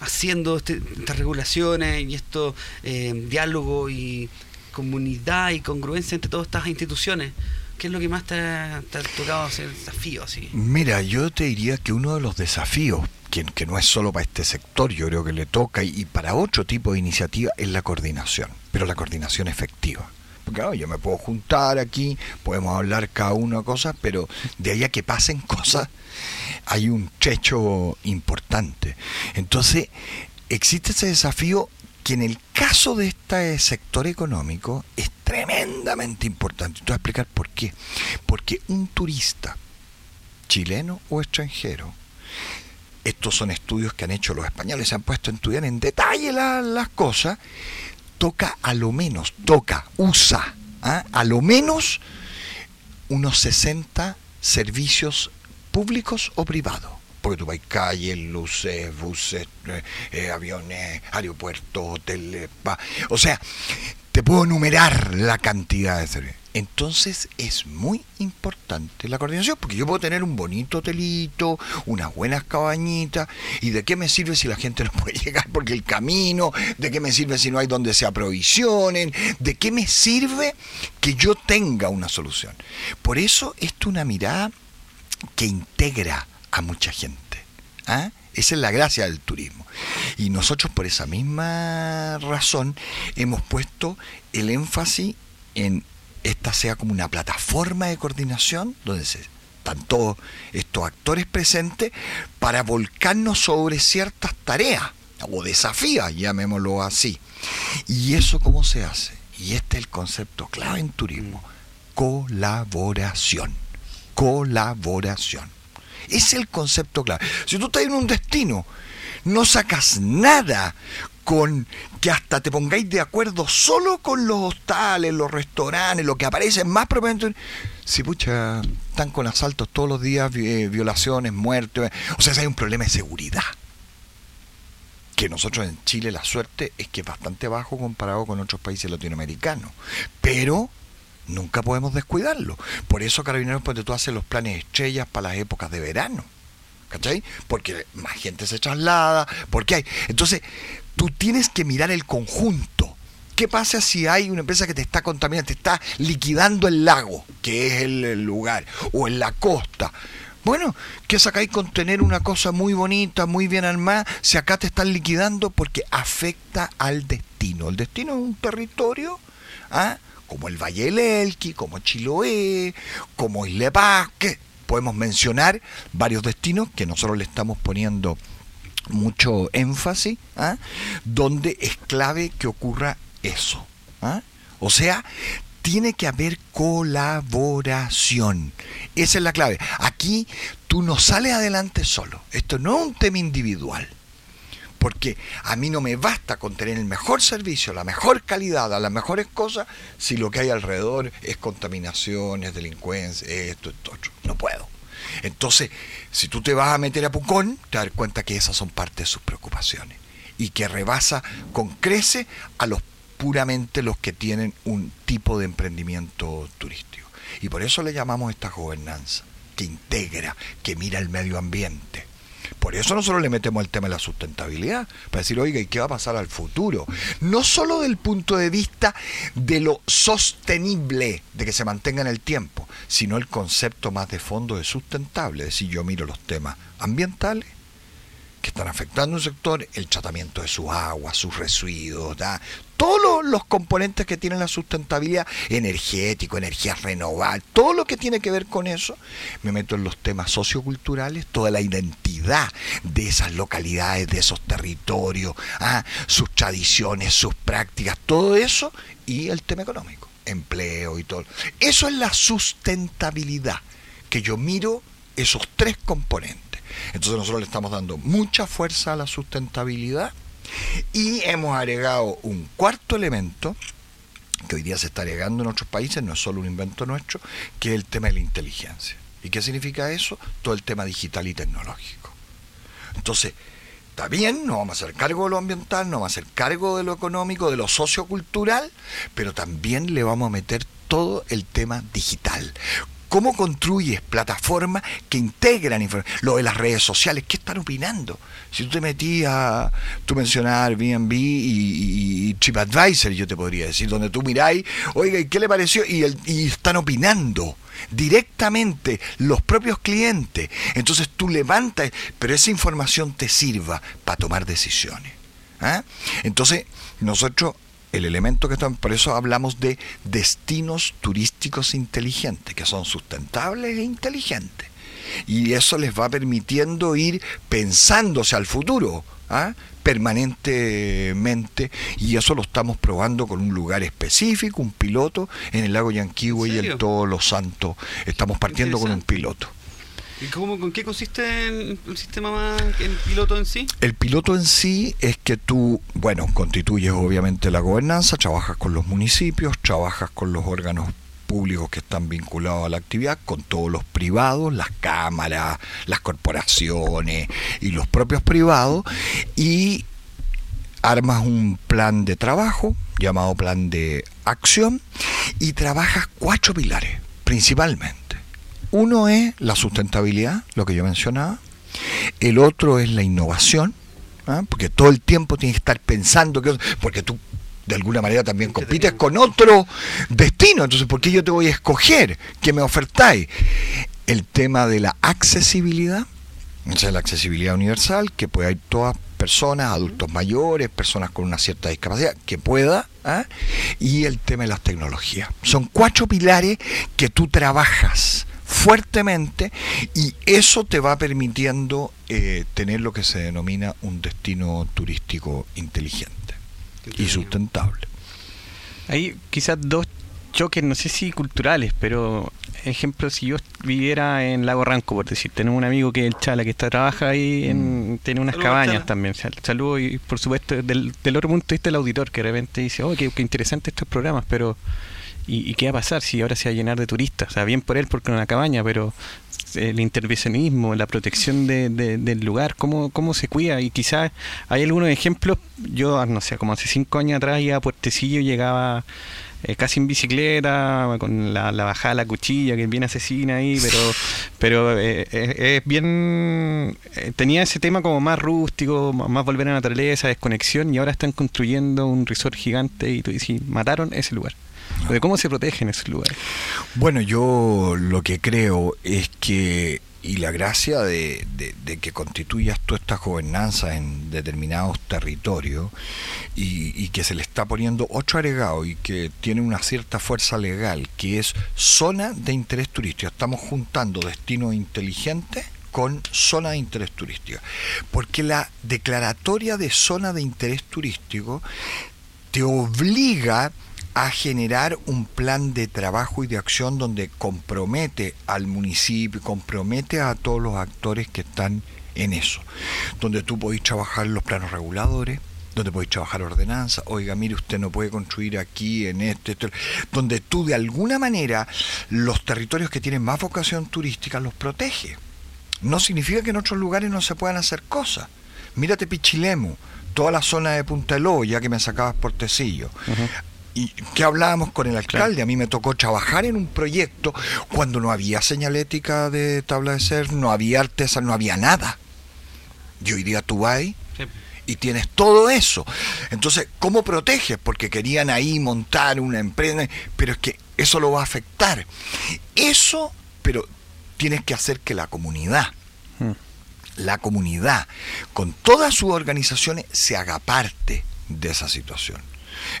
haciendo este- estas regulaciones y estos eh, diálogos y comunidad y congruencia entre todas estas instituciones. ¿Qué es lo que más te ha, te ha tocado hacer desafío así? Mira, yo te diría que uno de los desafíos, que, que no es solo para este sector, yo creo que le toca, y, para otro tipo de iniciativa, es la coordinación, pero la coordinación efectiva. Porque claro, yo me puedo juntar aquí, podemos hablar cada uno cosas, pero de ahí a que pasen [LAUGHS] cosas, hay un trecho importante. Entonces, existe ese desafío que en el caso de este sector económico es tremendamente importante. Te voy a explicar por qué. Porque un turista, chileno o extranjero, estos son estudios que han hecho los españoles, se han puesto a estudiar en detalle la- las cosas, toca a lo menos, toca, usa, ¿ah? a lo menos unos 60 servicios públicos o privados. Porque tú vas calles, luces, buses, eh, eh, aviones, aeropuertos, hoteles, o sea, te puedo enumerar la cantidad de servicios. Entonces es muy importante la coordinación, porque yo puedo tener un bonito hotelito, unas buenas cabañitas, y de qué me sirve si la gente [LAUGHS] no puede llegar porque el camino, de qué me sirve si no hay donde se aprovisionen, de qué me sirve que yo tenga una solución. Por eso esto es una mirada que integra a mucha gente. ¿ah? Esa es la gracia del turismo. Y nosotros por esa misma razón hemos puesto el énfasis en esta sea como una plataforma de coordinación donde se, están todos estos actores presentes para volcarnos sobre ciertas tareas o desafíos, llamémoslo así. ¿Y eso cómo se hace? Y este es el concepto clave en turismo. Colaboración. Colaboración. Es el concepto clave. Si tú estás en un destino, no sacas nada con que hasta te pongáis de acuerdo solo con los hostales, los restaurantes, lo que aparece más propiamente. Si pucha, están con asaltos todos los días, eh, violaciones, muertes. O sea, si hay un problema de seguridad. Que nosotros en Chile la suerte es que es bastante bajo comparado con otros países latinoamericanos. Pero nunca podemos descuidarlo. Por eso Carabineros Ponte tú hace los planes estrellas para las épocas de verano. ¿Cachai? Porque más gente se traslada, porque hay. Entonces, tú tienes que mirar el conjunto. ¿Qué pasa si hay una empresa que te está contaminando, te está liquidando el lago, que es el, lugar, o en la costa? Bueno, ¿qué sacáis con tener una cosa muy bonita, muy bien armada, si acá te están liquidando porque afecta al destino? El destino es un territorio, ¿ah? como el Valle del Elqui, como Chiloé, como Isla Pasque. Podemos mencionar varios destinos que nosotros le estamos poniendo mucho énfasis, ¿ah? donde es clave que ocurra eso. ¿ah? O sea, tiene que haber colaboración. Esa es la clave. Aquí tú no sales adelante solo. Esto no es un tema individual. Porque a mí no me basta con tener el mejor servicio, la mejor calidad, las mejores cosas, si lo que hay alrededor es contaminación, es delincuencia, esto, esto, otro. No puedo. Entonces, si tú te vas a meter a Pucón, te das cuenta que esas son parte de sus preocupaciones. Y que rebasa con crece a los puramente los que tienen un tipo de emprendimiento turístico. Y por eso le llamamos esta gobernanza, que integra, que mira el medio ambiente. Por eso nosotros le metemos el tema de la sustentabilidad, para decir, oiga, ¿y qué va a pasar al futuro? No solo del punto de vista de lo sostenible, de que se mantenga en el tiempo, sino el concepto más de fondo de sustentable. Es decir, yo miro los temas ambientales, que están afectando un sector, el tratamiento de sus aguas, sus residuos, ¿da? Todos los, componentes que tienen la sustentabilidad, energético, energías renovables, todo lo que tiene que ver con eso, me meto en los temas socioculturales, toda la identidad de esas localidades, de esos territorios, ¿ah? sus tradiciones, sus prácticas, todo eso, y el tema económico, empleo y todo. Eso es la sustentabilidad, que yo miro esos tres componentes. Entonces nosotros le estamos dando mucha fuerza a la sustentabilidad y hemos agregado un cuarto elemento que hoy día se está agregando en otros países, no es solo un invento nuestro, que es el tema de la inteligencia. ¿Y qué significa eso? Todo el tema digital y tecnológico. Entonces, está bien, no vamos a hacer cargo de lo ambiental, no vamos a hacer cargo de lo económico, de lo sociocultural, pero también le vamos a meter todo el tema digital. ¿Cómo construyes plataformas que integran información? Lo de las redes sociales, ¿qué están opinando? Si tú te metías, tú mencionabas Airbnb y, y TripAdvisor, yo te podría decir, donde tú miráis, oiga, ¿y qué le pareció? Y, están opinando directamente los propios clientes. Entonces tú levantas, pero esa información te sirva para tomar decisiones. ¿ah? Entonces, nosotros, el elemento que estamos, por eso hablamos de destinos turísticos inteligentes, que son sustentables e inteligentes. Y eso les va permitiendo ir pensándose al futuro, ¿ah? permanentemente, y eso lo estamos probando con un lugar específico, un piloto, en el lago Yanquihue ¿En y en Todos los Santos. Estamos partiendo con un piloto. ¿Y cómo, con qué consiste el, sistema más, el piloto en sí? El piloto en sí es que tú, bueno, constituyes obviamente la gobernanza, trabajas con los municipios, trabajas con los órganos públicos que están vinculados a la actividad, con todos los privados, las cámaras, las corporaciones y los propios privados, y armas un plan de trabajo llamado plan de acción y trabajas cuatro pilares principalmente. Uno es la sustentabilidad, lo que yo mencionaba. El otro es la innovación, ¿ah? porque todo el tiempo tienes que estar pensando, que, porque tú de alguna manera también compites con otro destino, entonces ¿por qué yo te voy a escoger? ¿Qué me ofertáis? El tema de la accesibilidad, o sea, la accesibilidad universal, que pueda ir todas personas, adultos mayores, personas con una cierta discapacidad, que pueda, ¿ah? y el tema de las tecnologías. Son cuatro pilares que tú trabajas fuertemente y eso te va permitiendo eh, tener lo que se denomina un destino turístico inteligente y sustentable. Hay quizás dos choques, no sé si culturales, pero ejemplo, si yo viviera en Lago Ranco, por decir, tenemos un amigo que es el Chala, que está trabaja ahí, en, tiene unas Saludos, cabañas Chala. también. Sal- Saludos y por supuesto del, del otro punto de vista el auditor que de repente dice, oh, qué, qué interesante estos programas, pero ¿y, qué va a pasar si ahora se va a llenar de turistas? O sea, bien por él porque es una cabaña, pero el intervencionismo, la protección de- de- del lugar, cómo, cómo se cuida y quizás hay algunos ejemplos, yo no sé, como hace cinco años atrás iba a Puertecillo llegaba eh, casi en bicicleta, con la, bajada de la cuchilla, que es bien asesina ahí, pero pero eh, eh, es bien... eh, tenía ese tema como más rústico, más volver a la naturaleza, desconexión, y ahora están construyendo un resort gigante y tú dices, mataron ese lugar. ¿De cómo se protegen esos lugares? Bueno, yo lo que creo es que, y la gracia de, que constituyas tú estas gobernanzas en determinados territorios y, que se le está poniendo otro agregado y que tiene una cierta fuerza legal, que es zona de interés turístico. Estamos juntando destinos inteligentes con zona de interés turístico. Porque la declaratoria de zona de interés turístico te obliga generar un plan de trabajo y de acción donde compromete al municipio, compromete a todos los actores que están en eso, donde tú podéis trabajar los planos reguladores, donde podéis trabajar ordenanza, oiga, mire, usted no puede construir aquí, en este, este, donde tú de alguna manera los territorios que tienen más vocación turística los protege. No significa que en otros lugares no se puedan hacer cosas. Mírate Pichilemu, toda la zona de Punta del Lobo, ya que me sacabas por Tecillo. Y que hablábamos con el alcalde, a mí me tocó trabajar en un proyecto cuando no había señalética de tabla de ser, no había artesa, no había nada. Y hoy día tú vas ahí Sí. y tienes todo eso. Entonces, ¿cómo proteges? Porque querían ahí montar una empresa, pero es que eso lo va a afectar. Eso, pero tienes que hacer que la comunidad, Mm. la comunidad, con todas sus organizaciones, se haga parte de esa situación.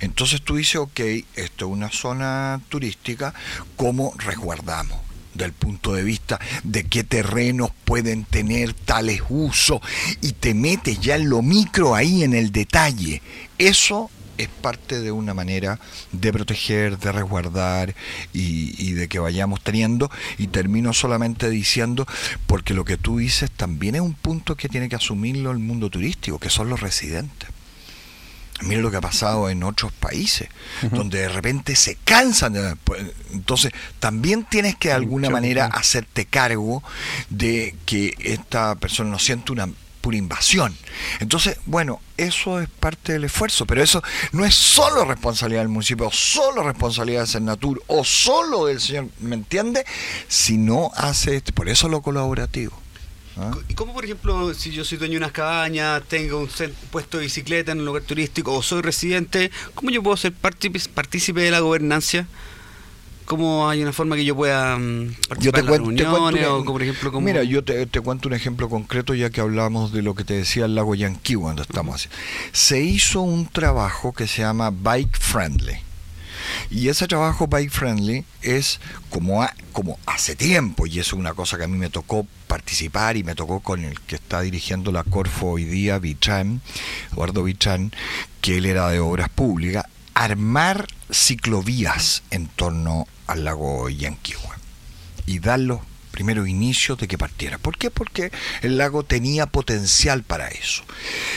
Entonces tú dices, ok, esto es una zona turística, ¿cómo resguardamos? del punto de vista de qué terrenos pueden tener tales usos y te metes ya en lo micro ahí en el detalle. Eso es parte de una manera de proteger, de resguardar y, y de que vayamos teniendo. Y termino solamente diciendo, porque lo que tú dices también es un punto que tiene que asumirlo el mundo turístico, que son los residentes. Mira lo que ha pasado en otros países, donde de repente se cansan. de- Entonces, también tienes que de alguna Mucho, manera hacerte cargo de que esta persona no siente una pura invasión. Entonces, bueno, eso es parte del esfuerzo, pero eso no es solo responsabilidad del municipio, o solo responsabilidad de Senatur, o solo del señor, ¿me entiende? Si no hace, este- por eso lo colaborativo. ¿Ah? ¿Y cómo, por ejemplo, si yo soy dueño de unas cabañas, tengo un puesto de bicicleta en un lugar turístico o soy residente, ¿cómo yo puedo ser partícipe de la gobernancia? ¿Cómo hay una forma que yo pueda mm, Yo participar te en las cuento, te cuento reuniones? un- o, como, por ejemplo, como... Mira, yo te, te cuento un ejemplo concreto ya que hablamos de lo que te decía el lago Yanqui cuando estamos así. Se hizo un trabajo que se llama Bike Friendly. Y ese trabajo Bike Friendly es como, como hace tiempo, y eso es una cosa que a mí me tocó participar y me tocó con el que está dirigiendo la Corfo hoy día, Vitrán, Eduardo Vitrán, que él era de Obras Públicas, armar ciclovías en torno al lago Yanquihue y dar los primeros inicios de que partiera. ¿Por qué? Porque el lago tenía potencial para eso.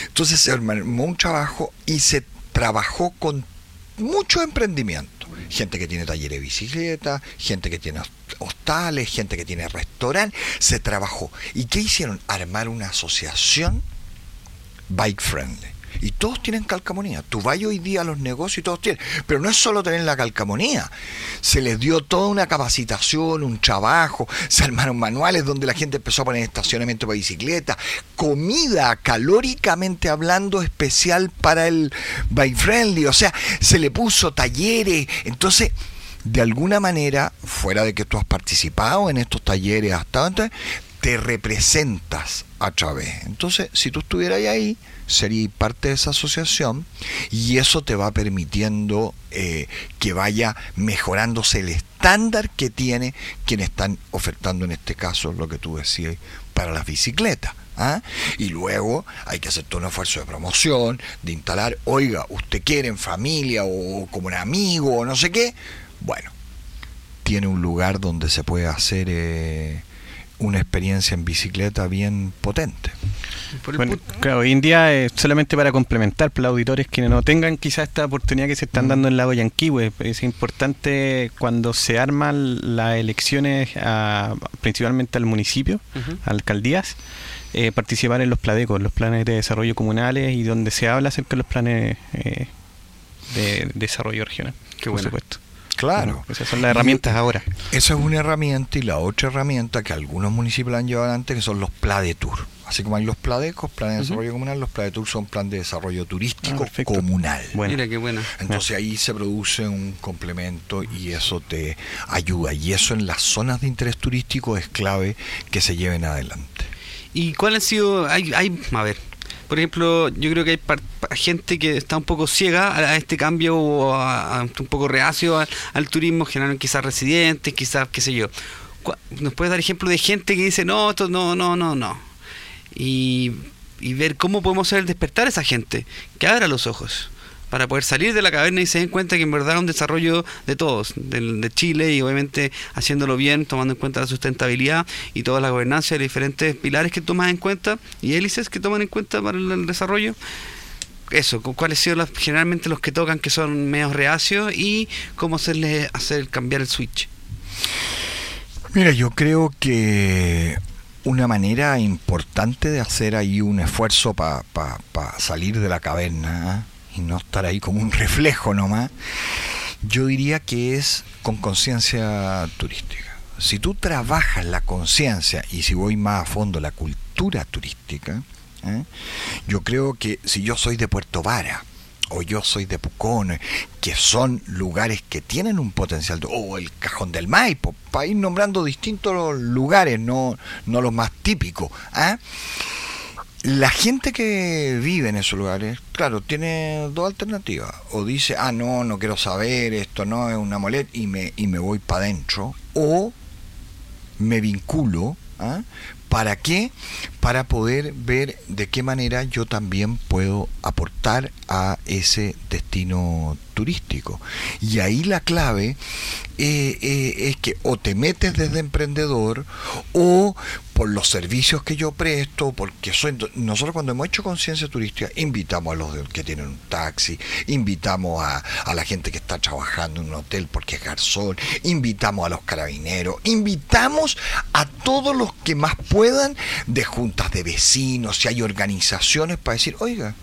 Entonces se armó un trabajo y se trabajó con mucho emprendimiento. Gente que tiene talleres de bicicleta, gente que tiene hostales, gente que tiene restaurante. Se trabajó. ¿Y qué hicieron? Armar una asociación bike friendly. Y todos tienen calcamonía. Tú vas hoy día a los negocios y todos tienen. Pero no es solo tener la calcamonía. Se les dio toda una capacitación, un trabajo. Se armaron manuales donde la gente empezó a poner estacionamiento para bicicleta. Comida, calóricamente hablando, especial para el bike friendly. O sea, se le puso talleres. Entonces, de alguna manera, fuera de que tú has participado en estos talleres hasta antes, te representas a través. Entonces, si tú estuvieras ahí, serías parte de esa asociación y eso te va permitiendo eh, que vaya mejorándose el estándar que tiene quienes están ofertando en este caso lo que tú decías para las bicicletas. ¿ah? Y luego hay que hacer todo un esfuerzo de promoción, de instalar, oiga, usted quiere en familia o como un amigo o no sé qué, bueno, tiene un lugar donde se puede hacer eh, una experiencia en bicicleta bien potente. por el Bueno, punto- claro, hoy en día es solamente para complementar para los auditores que no tengan quizás esta oportunidad que se están dando en el lago Yanquihue. Es importante cuando se arman las elecciones a- principalmente al municipio, a alcaldías, eh, participar en los PLADECOS, los planes de desarrollo comunales y donde se habla acerca de los planes eh, de desarrollo regional. Qué por buena. supuesto. Claro. Esas son las herramientas ahora. Esa es una herramienta y la otra herramienta que algunos municipios la han llevado adelante que son los PLADETUR. Así como hay los PLADECOS, planes de desarrollo comunal, los PLADETUR son plan de desarrollo Ah, turístico perfecto. comunal. Bueno. Mira qué buena. Entonces ahí se produce un complemento y eso te ayuda. Y eso en las zonas de interés turístico es clave que se lleven adelante. ¿Y cuál han sido? Hay, hay, a ver, por ejemplo, yo creo que hay gente que está un poco ciega a, este cambio o a- un poco reacio al, turismo, general quizás residentes, quizás, qué sé yo. ¿Nos puedes dar ejemplo de gente que dice, no, esto no, no, no, no? Y, y ver cómo podemos hacer despertar a esa gente, que abra los ojos para poder salir de la caverna y se den cuenta que en verdad es un desarrollo de todos, del- de, Chile y obviamente haciéndolo bien, tomando en cuenta la sustentabilidad y toda la gobernanza y los diferentes pilares que toman en cuenta y hélices que toman en cuenta para el, desarrollo. Eso, cu- cuáles sido las- generalmente los que tocan que son medios reacios y cómo hacerles hacer cambiar el switch. Mira, yo creo que una manera importante de hacer ahí un esfuerzo para salir de la caverna ¿ah? Y no estar ahí como un reflejo nomás, yo diría que es con conciencia turística. Si tú trabajas la conciencia y si voy más a fondo la cultura turística, ¿eh? Yo creo que si yo soy de Puerto Vara, o yo soy de Pucón, que son lugares que tienen un potencial, o el Cajón del Maipo, para ir nombrando distintos lugares, no, no los más típicos. ¿ah? La gente que vive en esos lugares, claro, tiene dos alternativas. O dice, ah, no, no quiero saber, esto no es una molestia, y me, y me voy para adentro. O me vinculo, ¿ah? ¿Para qué? Para poder ver de qué manera yo también puedo aportar a ese destino turístico. Y ahí la clave eh, eh, es que o te metes desde emprendedor o por los servicios que yo presto, porque soy, nosotros cuando hemos hecho conciencia turística, invitamos a los que tienen un taxi, invitamos a, a, la gente que está trabajando en un hotel porque es garzón, invitamos a los carabineros, invitamos a todos los que más puedan de juntas de vecinos, si hay organizaciones para decir, oiga,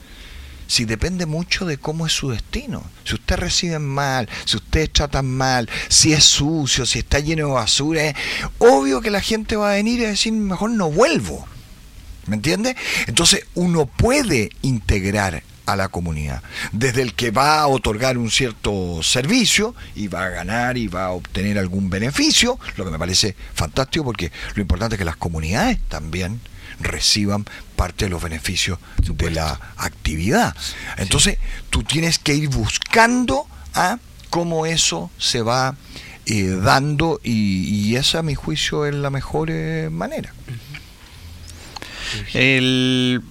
si depende mucho de cómo es su destino. Si usted recibe mal, si usted tratan mal, si es sucio, si está lleno de basura, es obvio que la gente va a venir y decir, mejor no vuelvo. ¿Me entiende? Entonces uno puede integrar a la comunidad. Desde el que va a otorgar un cierto servicio y va a ganar y va a obtener algún beneficio, lo que me parece fantástico porque lo importante es que las comunidades también reciban parte de los beneficios de la actividad. Entonces, tú tienes que ir buscando a cómo eso se va eh, dando y, y, esa, a mi juicio, es la mejor eh, manera. El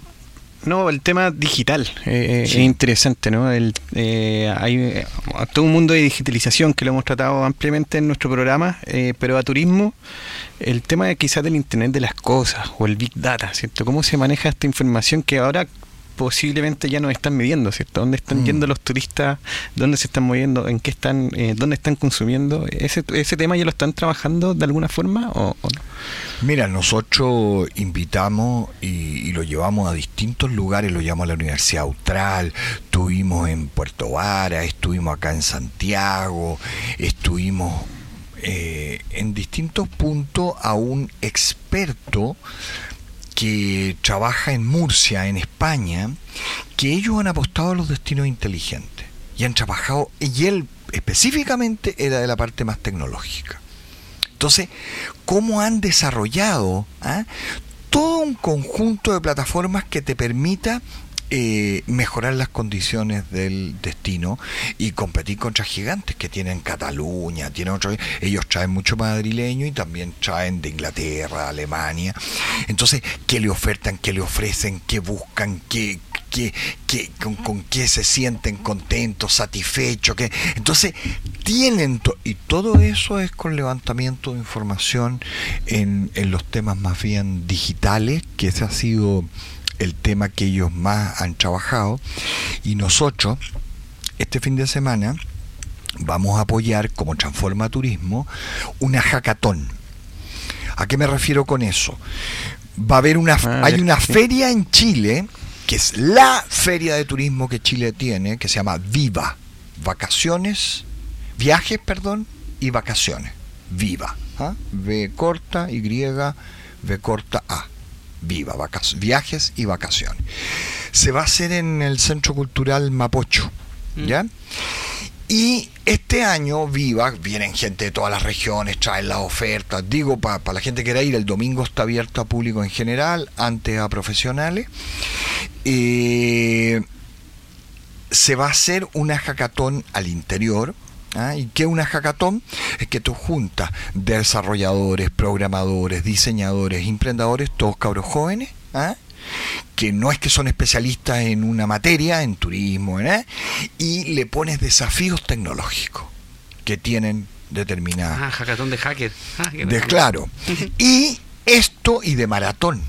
no, el tema digital eh, sí. es interesante, ¿no? El, eh, hay eh, todo un mundo de digitalización que lo hemos tratado ampliamente en nuestro programa, eh, pero a turismo, el tema de quizás del Internet de las cosas o el Big Data, ¿cierto? ¿Cómo se maneja esta información que ahora posiblemente ya nos están midiendo, ¿cierto? ¿Dónde están Mm. yendo los turistas? ¿Dónde se están moviendo? ¿En qué están? Eh, ¿Dónde están consumiendo? ¿Ese, ¿Ese tema ya lo están trabajando de alguna forma o, o no? Mira, nosotros invitamos y, y, lo llevamos a distintos lugares, lo llevamos a la Universidad Austral, estuvimos en Puerto Vara, estuvimos acá en Santiago, estuvimos eh, en distintos puntos a un experto que trabaja en Murcia, en España, que ellos han apostado a los destinos inteligentes y han trabajado, y él específicamente era de la parte más tecnológica. Entonces, ¿cómo han desarrollado ¿ah? todo un conjunto de plataformas que te permita eh, mejorar las condiciones del destino y competir contra gigantes que tienen Cataluña, tienen otro, ellos traen mucho madrileño y también traen de Inglaterra, Alemania. Entonces, ¿qué le ofertan, qué le ofrecen, qué buscan, qué, qué, qué con, con, qué se sienten contentos, satisfechos? Qué? Entonces, tienen, y todo eso es con levantamiento de información en, en los temas más bien digitales, que ese ha sido el tema que ellos más han trabajado y nosotros este fin de semana vamos a apoyar como Transforma Turismo una hackathon. ¿A qué me refiero con eso? Va a haber una ah, hay una feria en Chile que es la feria de turismo que Chile tiene que se llama Viva vacaciones viajes perdón y vacaciones Viva ¿ah? V corta Y V corta A Viva, viajes y vacaciones. Se va a hacer en el Centro Cultural Mapocho, ¿ya? Mm. Y este año, Viva, vienen gente de todas las regiones, traen las ofertas. Digo, para pa la gente que quiera ir, el domingo está abierto a público en general, antes a profesionales. Eh, se va a hacer una hackathon al interior, ¿Ah? ¿Y qué es una hackathon? Es que tú juntas desarrolladores, programadores, diseñadores, emprendedores, todos cabros jóvenes, ¿ah? que no es que son especialistas en una materia, en turismo, ¿eh? y le pones desafíos tecnológicos que tienen determinadas. Ah, hackathon de hacker. Ah, de, claro. [LAUGHS] y esto y de maratón.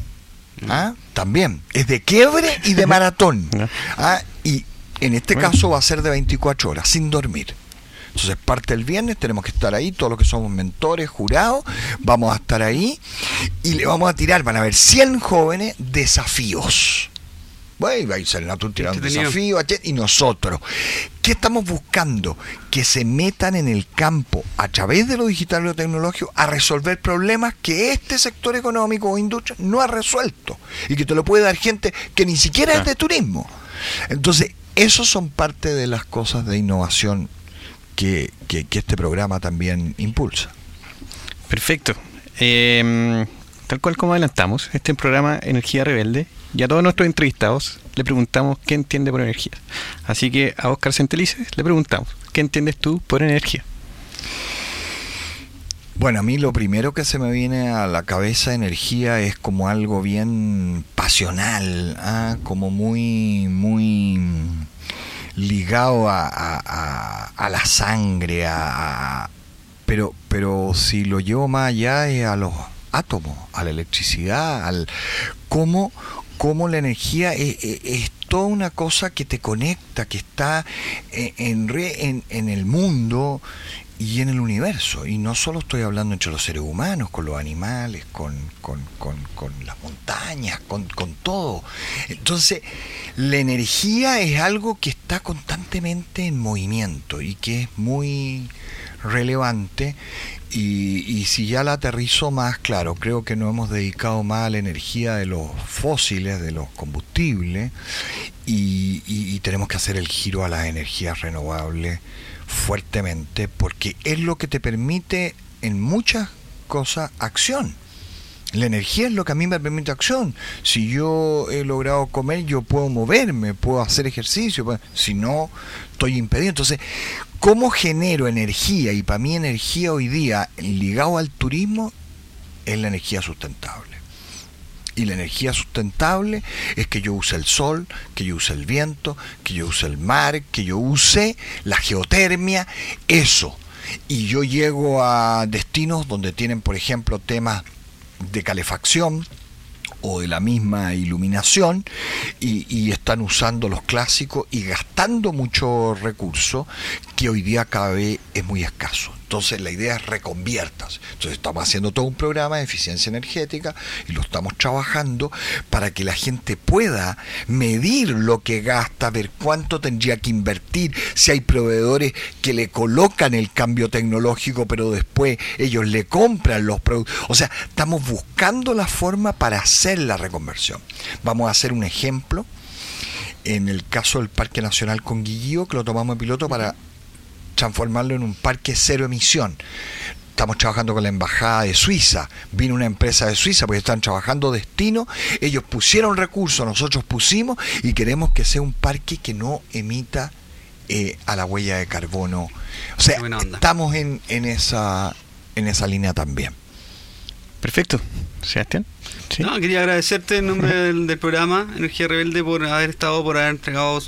¿ah? También. Es de quiebre y de [LAUGHS] maratón. ¿ah? Y en este bueno. caso va a ser de 24 horas, sin dormir. Entonces parte el viernes, tenemos que estar ahí, todos los que somos mentores, jurados, vamos a estar ahí y le vamos a tirar, van a haber 100 jóvenes desafíos. Bueno, ahí sale Natur tirando un desafío, y nosotros. ¿Qué estamos buscando? Que se metan en el campo a través de lo digital y lo tecnológico a resolver problemas que este sector económico o industria no ha resuelto y que te lo puede dar gente que ni siquiera es de turismo. Entonces, esos son parte de las cosas de innovación que, que- que este programa también impulsa. Perfecto. Eh, tal cual como adelantamos, este programa Energía Rebelde y a todos nuestros entrevistados le preguntamos qué entiende por energía. Así que a Oscar Centelices le preguntamos, ¿qué entiendes tú por energía? Bueno, a mí lo primero que se me viene a la cabeza energía es como algo bien pasional, ¿ah? como muy, muy ligado a, a- la sangre, a, pero, pero si lo llevo más allá es a los átomos, a la electricidad, al cómo, cómo la energía es, es- es toda una cosa que te conecta, que está en, en en- en el mundo y en el universo. Y no solo estoy hablando entre los seres humanos, con los animales, con, con- con- con las montañas, con, todo. Entonces, la energía es algo que está constantemente en movimiento y que es muy relevante. Y, y si ya la aterrizo más, claro, creo que no hemos dedicado más a la energía de los fósiles, de los combustibles, y- y tenemos que hacer el giro a las energías renovables fuertemente, porque es lo que te permite en muchas cosas acción. La energía es lo que a mí me permite acción. Si yo he logrado comer, yo puedo moverme, puedo hacer ejercicio. Si no, estoy impedido. Entonces, ¿cómo genero energía? Y para mí energía hoy día, ligado al turismo, es la energía sustentable. Y la energía sustentable es que yo use el sol, que yo use el viento, que yo use el mar, que yo use la geotermia, eso. Y yo llego a destinos donde tienen, por ejemplo, temas de calefacción o de la misma iluminación y, están usando los clásicos y gastando mucho recurso que hoy día cada vez es muy escaso. Entonces la idea es reconviertas. Entonces estamos haciendo todo un programa de eficiencia energética y lo estamos trabajando para que la gente pueda medir lo que gasta, ver cuánto tendría que invertir, si hay proveedores que le colocan el cambio tecnológico, pero después ellos le compran los productos. O sea, estamos buscando la forma para hacer la reconversión. Vamos a hacer un ejemplo en el caso del Parque Nacional Conguillío, que lo tomamos de piloto para transformarlo en un parque cero emisión. Estamos trabajando con la embajada de Suiza. Vino una empresa de Suiza porque están trabajando destino. Ellos pusieron recursos, nosotros pusimos y queremos que sea un parque que no emita eh, a la huella de carbono. O sea, estamos en, en esa en esa línea también. Perfecto. Sebastián. Sí. No, quería agradecerte en nombre [LAUGHS] del, del programa Energía Rebelde por haber estado, por haber entregado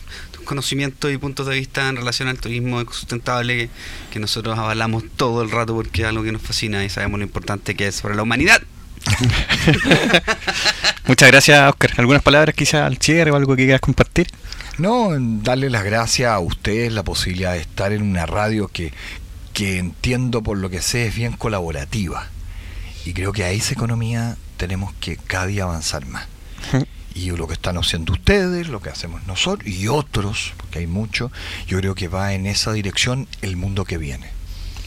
conocimientos y puntos de vista en relación al turismo sustentable que, que nosotros avalamos todo el rato porque es algo que nos fascina y sabemos lo importante que es para la humanidad. [LAUGHS] Muchas gracias, Oscar. ¿Algunas palabras quizás al cierre o algo que quieras compartir? No, darle las gracias a ustedes la posibilidad de estar en una radio que, que entiendo por lo que sé es bien colaborativa. Y creo que a esa economía tenemos que cada día avanzar más. Y lo que están haciendo ustedes, lo que hacemos nosotros y otros, porque hay muchos, yo creo que va en esa dirección el mundo que viene.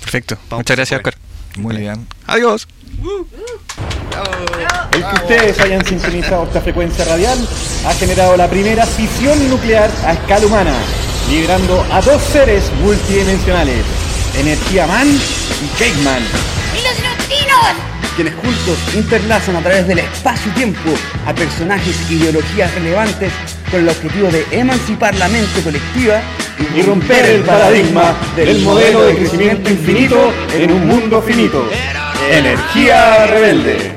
Perfecto. Vamos, Muchas gracias. Oscar. Muy bien. Adiós. El que ustedes hayan sintonizado esta frecuencia radial ha generado la primera fisión nuclear a escala humana, liberando a dos seres multidimensionales, Energía Man y Cake Man, ¡Y los neutrinos! Quienes juntos interlazan a través del espacio y tiempo a personajes e ideologías relevantes con el objetivo de emancipar la mente colectiva y romper el paradigma del modelo de crecimiento infinito en un mundo finito. Energía rebelde.